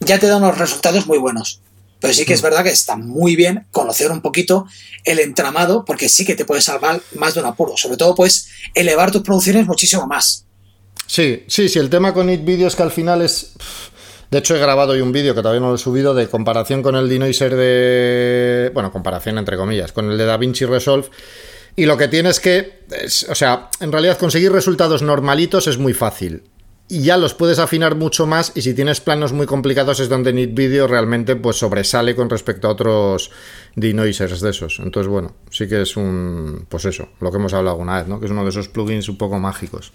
ya te da unos resultados muy buenos. Pero sí que es mm. verdad que está muy bien conocer un poquito el entramado, porque sí que te puede salvar más de un apuro. Sobre todo, pues, elevar tus producciones muchísimo más. Sí, sí, sí, el tema con It Video es que al final es... De hecho, he grabado hoy un vídeo que todavía no lo he subido de comparación con el Denoiser de. Bueno, comparación entre comillas, con el de DaVinci Resolve. Y lo que tiene es que. o sea, en realidad conseguir resultados normalitos es muy fácil. Y ya los puedes afinar mucho más. Y si tienes planos muy complicados, es donde Nit Video realmente pues, sobresale con respecto a otros denoisers de esos. Entonces, bueno, sí que es un. Pues eso, lo que hemos hablado alguna vez, ¿no? Que es uno de esos plugins un poco mágicos.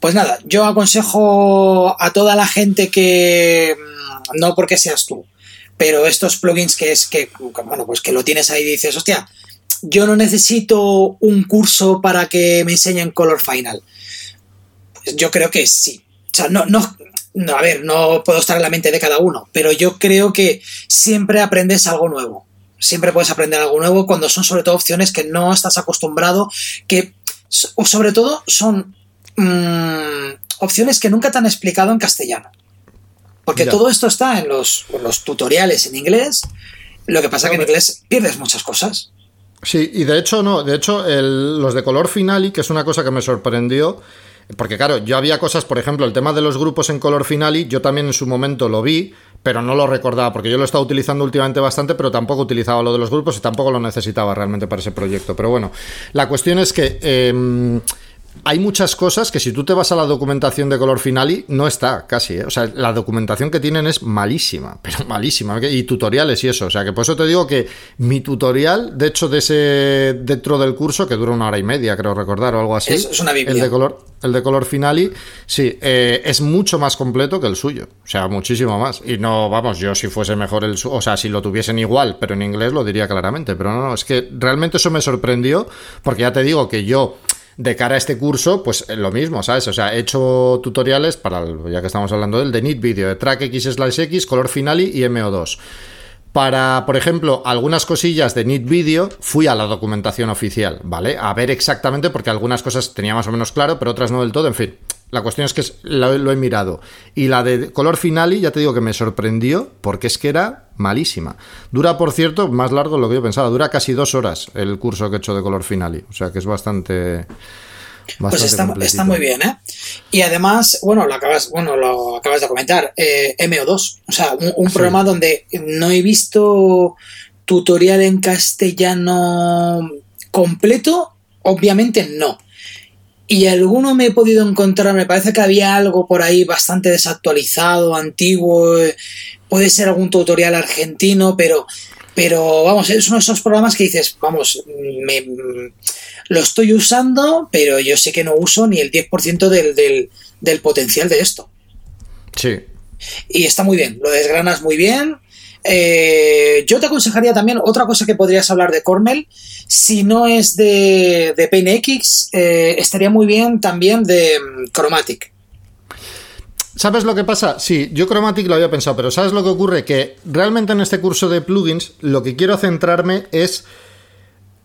Pues nada, yo aconsejo a toda la gente que, mm, no porque seas tú, pero estos plugins que es que, bueno, pues que lo tienes ahí y dices, hostia, yo no necesito un curso para que me enseñen Color Final. Pues yo creo que sí. O sea, no, no, no, a ver, no puedo estar en la mente de cada uno, pero yo creo que siempre aprendes algo nuevo. Siempre puedes aprender algo nuevo cuando son sobre todo opciones que no estás acostumbrado, que sobre todo son Mm, opciones que nunca te han explicado en castellano. Porque todo esto está en los, los, tutoriales en inglés. Lo que pasa es que en inglés pierdes muchas cosas. Sí, y de hecho no, de hecho los de color finali, que es una cosa que me sorprendió, porque claro, yo había cosas, por ejemplo, el tema de los grupos en color finali, yo también en su momento lo vi, pero no lo recordaba, porque yo lo he estado utilizando últimamente bastante, pero tampoco utilizaba lo de los grupos y tampoco lo necesitaba realmente para ese proyecto. Pero bueno, la cuestión es que... Em, hay muchas cosas que si tú te vas a la documentación de Color Finale, no está casi. ¿eh? O sea, la documentación que tienen es malísima, [laughs] pero malísima. Y tutoriales y eso. O sea, que por eso te digo que mi tutorial, de hecho, de ese dentro del curso, que dura una hora y media, creo recordar, o algo así. Es, una El de color, el de color Finale, sí, eh, es mucho más completo que el suyo. O sea, muchísimo más. Y no, vamos, yo si fuese mejor el O sea, si lo tuviesen igual, pero en inglés lo diría claramente. Pero no, no, es que realmente eso me sorprendió, porque ya te digo que yo de cara a este curso, pues eh, lo mismo, ¿sabes? O sea, he hecho tutoriales para, ya que estamos hablando del de Nit Video, de Track X slash X, Color Finale y MO2. Para, por ejemplo, algunas cosillas de Nit Video, fui a la documentación oficial, ¿vale? A ver exactamente, porque algunas cosas tenía más o menos claro, pero otras no del todo, en fin. La cuestión es que lo, he mirado. Y la de color finale, ya te digo que me sorprendió porque es que era malísima. Dura, por cierto, más largo de lo que yo pensaba. Dura casi dos horas el curso que he hecho de color finale. O sea que es bastante. Pues está, muy bien, ¿eh? Y además, bueno, lo acabas, bueno, lo acabas de comentar, eh, MO2. O sea, un, programa donde no he visto tutorial en castellano completo. Obviamente no y alguno me he podido encontrar, me parece que había algo por ahí bastante desactualizado, antiguo, eh, puede ser algún tutorial argentino, pero, pero vamos, es uno de esos programas que dices, vamos, me, lo estoy usando, pero yo sé que no uso ni el 10% del, del, del potencial de esto. Sí. Y está muy bien, lo desgranas muy bien, eh, yo te aconsejaría también otra cosa que podrías hablar de Cornell. Si no es de, de PaintX, eh, estaría muy bien también de mm, Chromatic. ¿Sabes lo que pasa? Sí, yo Chromatic lo había pensado, pero ¿sabes lo que ocurre? Que realmente en este curso de plugins lo que quiero centrarme es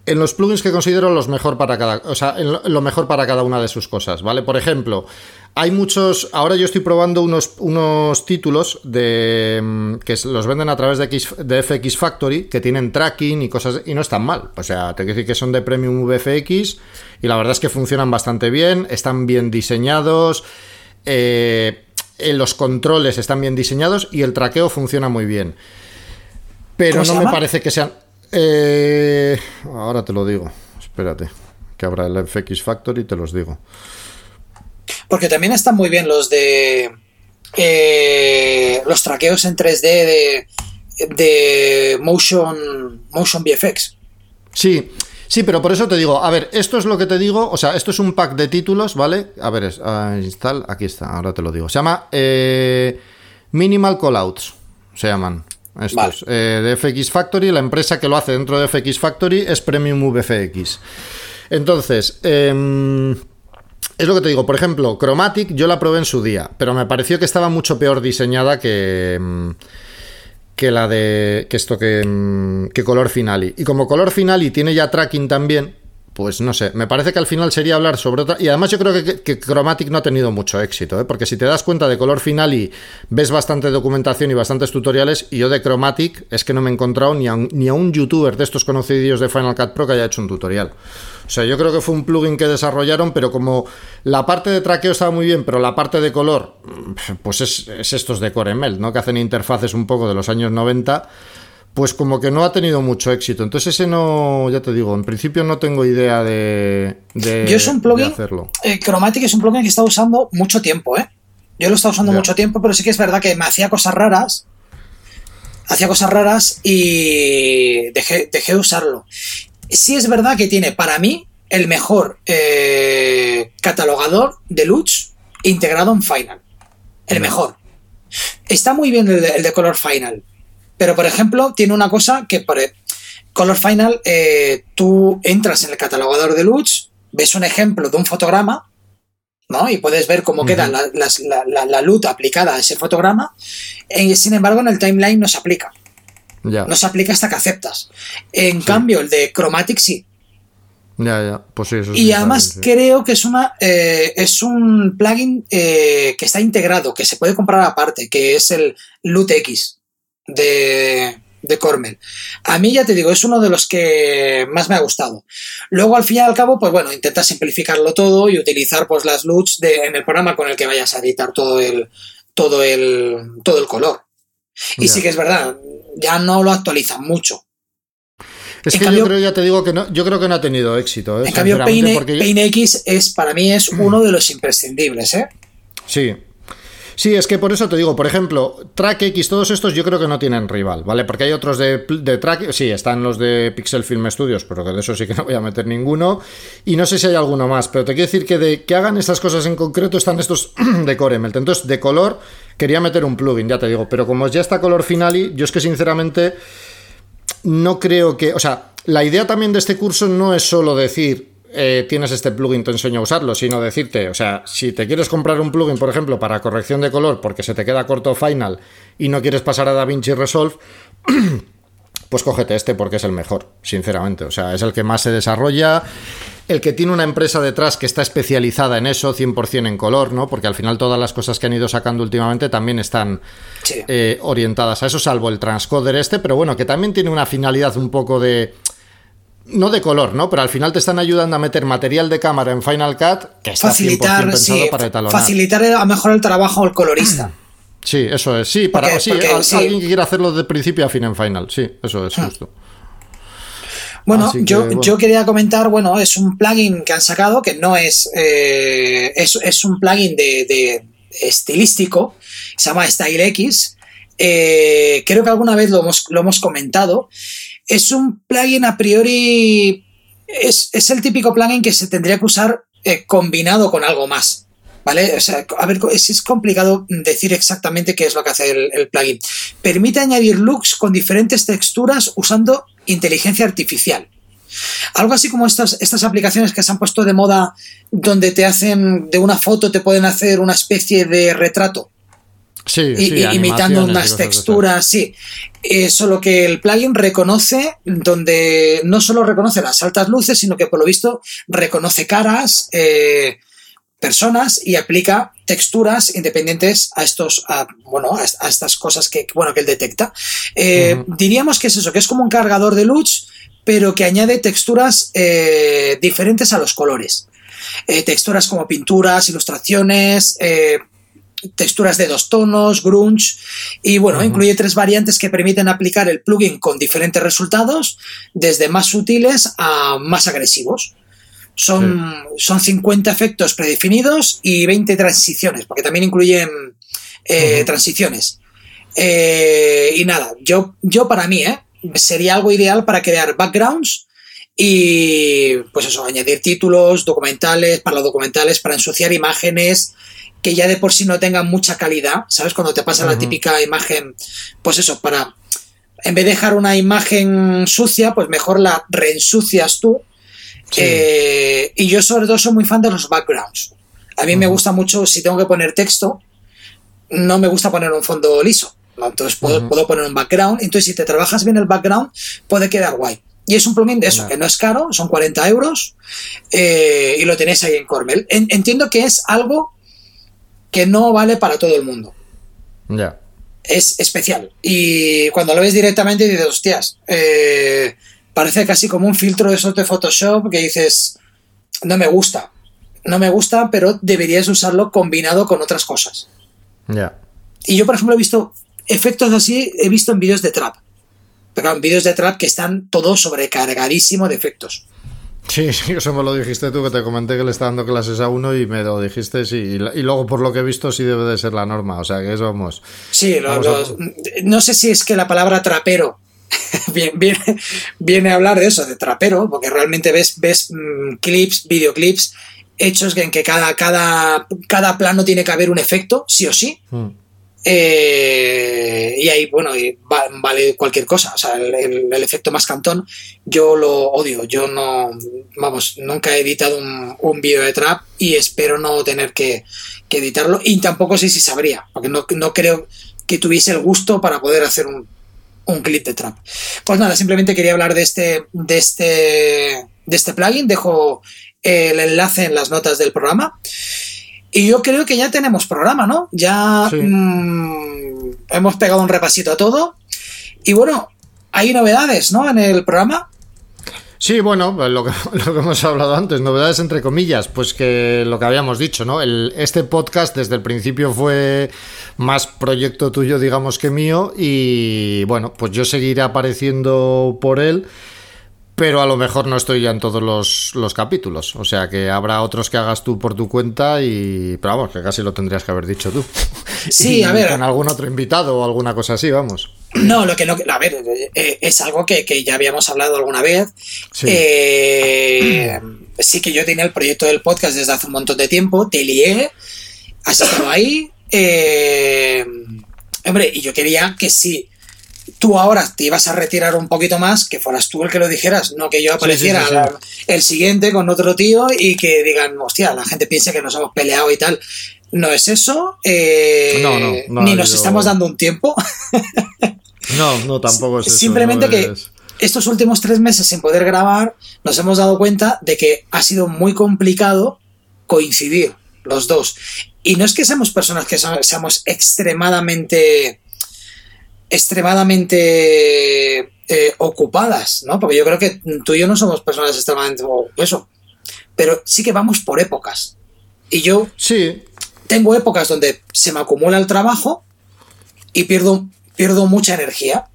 en los plugins que considero los mejor para cada, o sea, lo mejor para cada una de sus cosas, ¿vale? Por ejemplo, hay muchos, ahora yo estoy probando unos, unos títulos de mm, que los venden a través de, X, de FX Factory que tienen tracking y cosas y no están mal, o sea, te quiero decir que son de Premium VFX y la verdad es que funcionan bastante bien, están bien diseñados, eh, los controles están bien diseñados y el traqueo funciona muy bien. Pero no me parece que sean eh, ahora te lo digo. Espérate. Que habrá el FX Factory, te los digo. Porque también están muy bien los de. Eh, los traqueos en 3D de, de Motion, Motion VFX. Sí, sí, pero por eso te digo, a ver, esto es lo que te digo, o sea, esto es un pack de títulos, ¿vale? A ver, es, install, aquí está, ahora te lo digo. Se llama eh, Minimal Callouts, se llaman. Estos, eh, de FX Factory, la empresa que lo hace dentro de FX Factory es Premium VFX. Entonces, em, es lo que te digo, por ejemplo, Chromatic yo la probé en su día, pero me pareció que estaba mucho peor diseñada que, em, que la de que esto que, em, que Color Finale. Y como Color Finale tiene ya tracking también, pues no sé, me parece que al final sería hablar sobre otra. Y además yo creo que, Chromatic no ha tenido mucho éxito, ¿eh? porque si te das cuenta de color final y ves bastante documentación y bastantes tutoriales, y yo de Chromatic es que no me he encontrado ni a un, ni a un youtuber de estos conocidos de Final Cut Pro que haya hecho un tutorial. O sea, yo creo que fue un plugin que desarrollaron, pero como la parte de traqueo estaba muy bien, pero la parte de color, pues es, es estos de CoreMel, ¿no? Que hacen interfaces un poco de los años 90 pues como que no ha tenido mucho éxito. Entonces ese no, ya te digo, en principio no tengo idea de, de Yo es un plugin, hacerlo. Eh, Chromatic es un plugin que he estado usando mucho tiempo, ¿eh? Yo lo he estado usando mucho tiempo, pero sí que es verdad que me hacía cosas raras. Hacía cosas raras y dejé, de usarlo. Sí es verdad que tiene para mí el mejor eh, catalogador de LUTs integrado en Final. El mejor. Está muy bien el de color Final, pero, por ejemplo, tiene una cosa que por Color Final, eh, tú entras en el catalogador de luz, ves un ejemplo de un fotograma, ¿no? Y puedes ver cómo queda la, luz aplicada a ese fotograma. Eh, sin embargo, en el timeline no se aplica. No se aplica hasta que aceptas. En cambio, el de Chromatic sí. Ya, ya. Pues sí, eso y además creo que es una eh, es un plugin que está integrado, que se puede comprar aparte, que es el LUTX de, de Cormel. A mí ya te digo, es uno de los que más me ha gustado. Luego, al fin y al cabo, pues bueno, intenta simplificarlo todo y utilizar pues las LUTs de, en el programa con el que vayas a editar todo el, todo el, todo el color. Y sí que es verdad, ya no lo actualizan mucho. Es que yo creo, ya te digo que no, yo creo que no ha tenido éxito. ¿eh? En cambio, Pain, X es para mí es uno de los imprescindibles, ¿eh? Sí, Sí, es que por eso te digo, por ejemplo, Track X, todos estos yo creo que no tienen rival, ¿vale? Porque hay otros de, de Track, sí, están los de Pixel Film Studios, pero que de eso sí que no voy a meter ninguno. Y no sé si hay alguno más, pero te quiero decir que de que hagan estas cosas en concreto están estos [clears throat] de Coremelt. Entonces, de color, quería meter un plugin, ya te digo, pero como ya está color finali, yo es que sinceramente no creo que, o sea, la idea también de este curso no es solo decir eh, tienes este plugin, te enseño a usarlo, sino decirte, o sea, si te quieres comprar un plugin, por ejemplo, para corrección de color porque se te queda corto Final y no quieres pasar a DaVinci Resolve, [clears throat] pues cógete este porque es el mejor, sinceramente. O sea, es el que más se desarrolla, el que tiene una empresa detrás que está especializada en eso, 100% en color, ¿no? Porque al final todas las cosas que han ido sacando últimamente también están eh, orientadas a eso, salvo el transcoder este, pero bueno, que también tiene una finalidad un poco de no de color, ¿no? Pero al final te están ayudando a meter material de cámara en Final Cut que está facilitar, pensado para etalonar. Facilitar a mejor el trabajo al colorista. [clears throat] Sí, eso es. Sí, para sí, alguien que quiera hacerlo de principio a fin en Final. Sí, eso es ah. justo. Bueno, yo, yo quería comentar, bueno, es un plugin que han sacado que no es. Eh, es, un plugin de, estilístico, se llama StyleX. Eh, creo que alguna vez lo hemos, lo hemos comentado es un plugin a priori, es, el típico plugin que se tendría que usar eh, combinado con algo más. ¿Vale? O sea, a ver, es, complicado decir exactamente qué es lo que hace el, plugin. Permite añadir looks con diferentes texturas usando inteligencia artificial. Algo así como estas, estas aplicaciones que se han puesto de moda donde te hacen de una foto, te pueden hacer una especie de retrato. Sí, imitando unas texturas, sí. Eh, solo que el plugin reconoce donde no solo reconoce las altas luces, sino que por lo visto reconoce caras, eh, personas y aplica texturas independientes a estos, bueno, a, estas cosas que, bueno, que él detecta. Eh, diríamos que es eso, que es como un cargador de luz, pero que añade texturas diferentes a los colores. texturas como pinturas, ilustraciones, texturas de dos tonos, grunge, y bueno, incluye tres variantes que permiten aplicar el plugin con diferentes resultados, desde más sutiles a más agresivos. Son, son 50 efectos predefinidos y 20 transiciones, porque también incluyen eh, transiciones. Eh, y nada, yo, yo para mí, eh, sería algo ideal para crear backgrounds y pues eso, añadir títulos, documentales, para los documentales, para ensuciar imágenes, que ya de por sí no tengan mucha calidad, ¿sabes? Cuando te pasa la típica imagen, pues eso, para, en vez de dejar una imagen sucia, pues mejor la reensucias tú. Eh, y yo sobre todo soy muy fan de los backgrounds. A mí me gusta mucho, si tengo que poner texto, no me gusta poner un fondo liso. Entonces puedo, poner un background. Entonces si te trabajas bien el background, puede quedar guay. Y es un plugin de eso, que no es caro, son 40 euros eh, y lo tenéis ahí en Cormel. entiendo que es algo que no vale para todo el mundo. Ya. Es especial. Y cuando lo ves directamente dices, hostias, eh, parece casi como un filtro de esos de Photoshop que dices, no me gusta. No me gusta, pero deberías usarlo combinado con otras cosas. Ya. Y yo, por ejemplo, he visto efectos así, he visto en vídeos de trap. Pero en vídeos de trap que están todos sobrecargadísimos de efectos. Sí, [laughs] sí, eso me lo dijiste tú, que te comenté que le está dando clases a uno y me lo dijiste, sí. Y, luego, por lo que he visto, sí debe de ser la norma. O sea, que eso vamos. Sí, no sé si es que la palabra trapero [laughs] viene, viene, a hablar de eso, de trapero, porque realmente ves, ves mm, clips, videoclips hechos en que cada, cada, cada plano tiene que haber un efecto, sí o sí. Mm. Eh, y ahí, bueno, vale cualquier cosa. O sea, el, efecto más cantón, yo lo odio. Yo no, vamos, nunca he editado un, un vídeo de trap y espero no tener que, editarlo. Y tampoco sé si sabría, porque no, creo que tuviese el gusto para poder hacer un, un clip de trap. Pues nada, simplemente quería hablar de este, de este, de este plugin. Dejo el enlace en las notas del programa. Y yo creo que ya tenemos programa, ¿no? Ya mm, hemos pegado un repasito a todo. Y bueno, hay novedades, ¿no? En el programa. Sí, bueno, pues lo que, [laughs] lo que, hemos hablado antes, novedades entre comillas, pues que lo que habíamos dicho, ¿no? El, este podcast desde el principio fue más proyecto tuyo, digamos, que mío, y bueno, pues yo seguiré apareciendo por él pero a lo mejor no estoy ya en todos los, los, capítulos. O sea que habrá otros que hagas tú por tu cuenta y. Pero vamos, que casi lo tendrías que haber dicho tú. [laughs] Sí, a ver. Con algún otro invitado o alguna cosa así, vamos. No, lo que no. A ver, eh, es algo que, que, ya habíamos hablado alguna vez. Sí. Eh, sí que yo tenía el proyecto del podcast desde hace un montón de tiempo, te lié, has estado ahí. Eh, hombre, y yo quería que si tú ahora te ibas a retirar un poquito más, que fueras tú el que lo dijeras, no que yo apareciera sí, sí, sí, el siguiente con otro tío y que digan, hostia, la gente piense que nos hemos peleado y tal. No es eso, eh, no, no, no, ni nos yo... estamos dando un tiempo. [laughs] no, no, tampoco es eso. Simplemente que es... estos últimos tres meses sin poder grabar, nos hemos dado cuenta de que ha sido muy complicado coincidir los dos. Y no es que seamos personas que seamos extremadamente extremadamente eh, ocupadas, ¿no? Porque yo creo que tú y yo no somos personas extremadamente eso, pero sí que vamos por épocas. Y yo sí. tengo épocas donde se me acumula el trabajo y pierdo, pierdo mucha energía.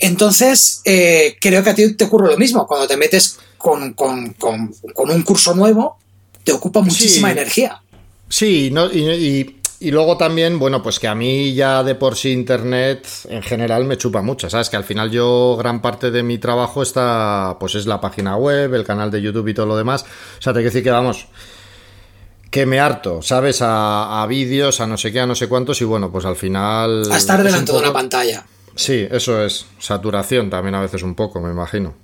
Entonces, eh, creo que a ti te ocurre lo mismo. Cuando te metes con, con, con, con un curso nuevo, te ocupa muchísima sí. energía. Sí, no, y, y, y, luego también, bueno, pues que a mí ya de por sí Internet en general me chupa mucho, ¿sabes? Que al final yo gran parte de mi trabajo está, pues es la página web, el canal de YouTube y todo lo demás. O sea, te quiero decir que vamos, que me harto, ¿sabes? A, a vídeos, a no sé qué, a no sé cuántos y bueno, pues al final... A estar delante de una pantalla. Sí, eso es. Saturación también a veces un poco, me imagino.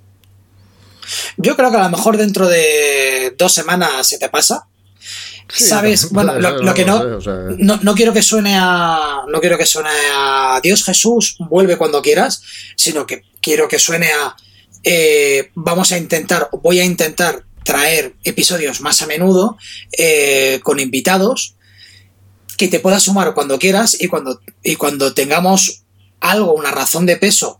Yo creo que a lo mejor dentro de dos semanas se te pasa. Sí, ¿Sabes? Bueno, lo, lo que no, no, no, quiero que suene a. No quiero que suene a Dios Jesús, vuelve cuando quieras, sino que quiero que suene a. Eh, vamos a intentar, voy a intentar traer episodios más a menudo eh, con invitados que te puedas sumar cuando quieras y cuando, y cuando tengamos algo, una razón de peso,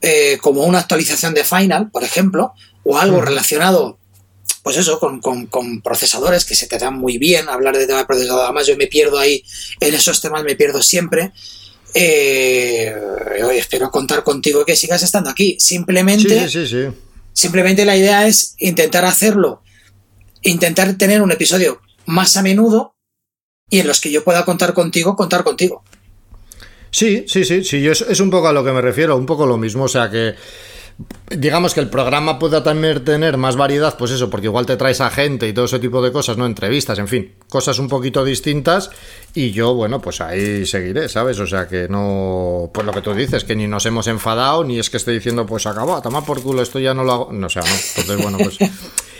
eh, como una actualización de Final, por ejemplo, o algo mm. relacionado pues eso, con, con, con, procesadores que se te dan muy bien, hablar de tema de procesador, además yo me pierdo ahí, en esos temas me pierdo siempre. Eh, hoy espero contar contigo que sigas estando aquí. Simplemente, sí, sí, sí. simplemente la idea es intentar hacerlo, intentar tener un episodio más a menudo y en los que yo pueda contar contigo, contar contigo. Sí, sí, sí, sí, yo es, es un poco a lo que me refiero, un poco lo mismo, o sea que digamos que el programa pueda también tener más variedad, pues eso, porque igual te traes a gente y todo ese tipo de cosas, ¿no? Entrevistas, en fin, cosas un poquito distintas y yo, bueno, pues ahí seguiré, ¿sabes? O sea que no, pues lo que tú dices, que ni nos hemos enfadado, ni es que esté diciendo, pues acabó, toma por culo, esto ya no lo hago, no o sea, no, entonces bueno, pues [laughs]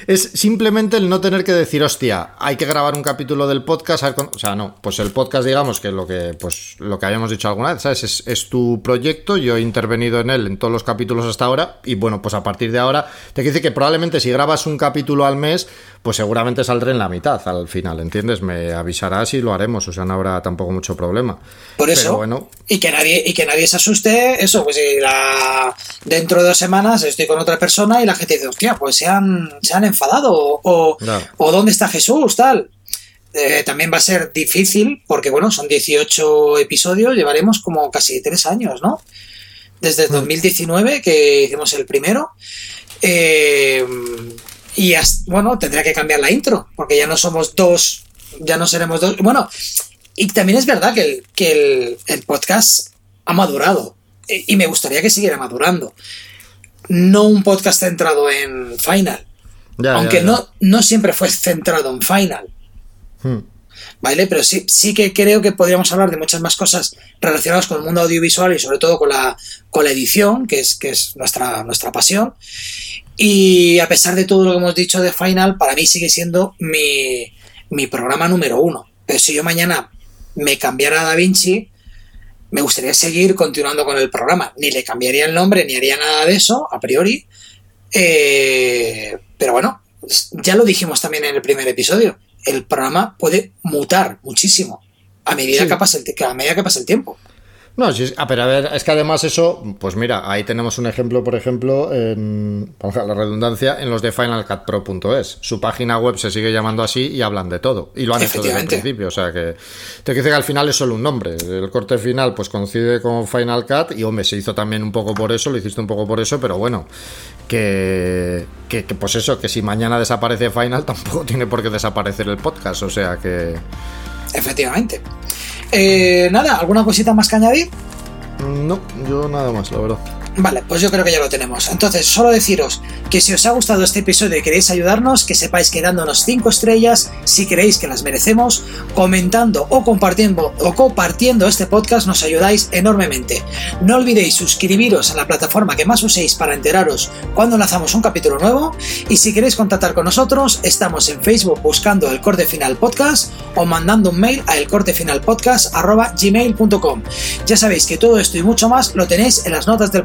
es simplemente el no tener que decir, hostia, hay que grabar un capítulo del podcast, o sea, no, pues el podcast, digamos, que lo que, pues, lo que habíamos dicho alguna vez, ¿sabes? Es, es, tu proyecto, yo he intervenido en él en todos los capítulos hasta ahora, y bueno, pues a partir de ahora, te quiere decir que probablemente si grabas un capítulo al mes, pues seguramente saldré en la mitad al final, ¿entiendes? Me avisarás y lo haremos, o sea, no habrá tampoco mucho problema. Por eso, Pero bueno. y que nadie, y que nadie se asuste, eso, pues si la, dentro de dos semanas estoy con otra persona y la gente dice, hostia, pues se han, se han enfadado, o, no. o dónde está Jesús, tal. Eh, también va a ser difícil, porque bueno, son 18 episodios, llevaremos como casi tres años, ¿no? Desde 2019, que hicimos el primero. Eh, y hasta, bueno, tendría que cambiar la intro, porque ya no somos dos, ya no seremos dos. Bueno, y también es verdad que el, que el, el podcast ha madurado, y me gustaría que siguiera madurando. No un podcast centrado en Final, ya, aunque ya, ya. No, no siempre fue centrado en Final. Hmm. ¿Vale? Pero sí, sí que creo que podríamos hablar de muchas más cosas relacionadas con el mundo audiovisual y sobre todo con la, con la edición, que es, que es nuestra, nuestra pasión. Y a pesar de todo lo que hemos dicho de Final, para mí sigue siendo mi, mi programa número uno. Pero si yo mañana me cambiara a Da Vinci, me gustaría seguir continuando con el programa. Ni le cambiaría el nombre, ni haría nada de eso, a priori. Eh, pero bueno, ya lo dijimos también en el primer episodio. El programa puede mutar muchísimo a medida, sí. que, pasa el, a medida que pasa el tiempo. No, sí, pero a ver, es que además eso, pues mira, ahí tenemos un ejemplo, por ejemplo, en, la redundancia, en los de FinalCutPro.es. Su página web se sigue llamando así y hablan de todo. Y lo han hecho desde el principio. O sea que te dice que al final es solo un nombre. El corte final, pues coincide con Final Cut y hombre, se hizo también un poco por eso, lo hiciste un poco por eso, pero bueno, que, que, que pues eso, que si mañana desaparece Final, [laughs] tampoco tiene por qué desaparecer el podcast. O sea que. Efectivamente. Eh, nada, ¿alguna cosita más que añadir? No, yo nada más, la verdad. Vale, pues yo creo que ya lo tenemos. Entonces, solo deciros que si os ha gustado este episodio y queréis ayudarnos, que sepáis que dándonos 5 estrellas, si creéis que las merecemos, comentando o compartiendo, o compartiendo este podcast nos ayudáis enormemente. No olvidéis suscribiros a la plataforma que más uséis para enteraros cuando lanzamos un capítulo nuevo. Y si queréis contactar con nosotros, estamos en Facebook buscando el corte final podcast o mandando un mail a elcortefinalpodcast.gmail.com. Ya sabéis que todo esto y mucho más lo tenéis en las notas del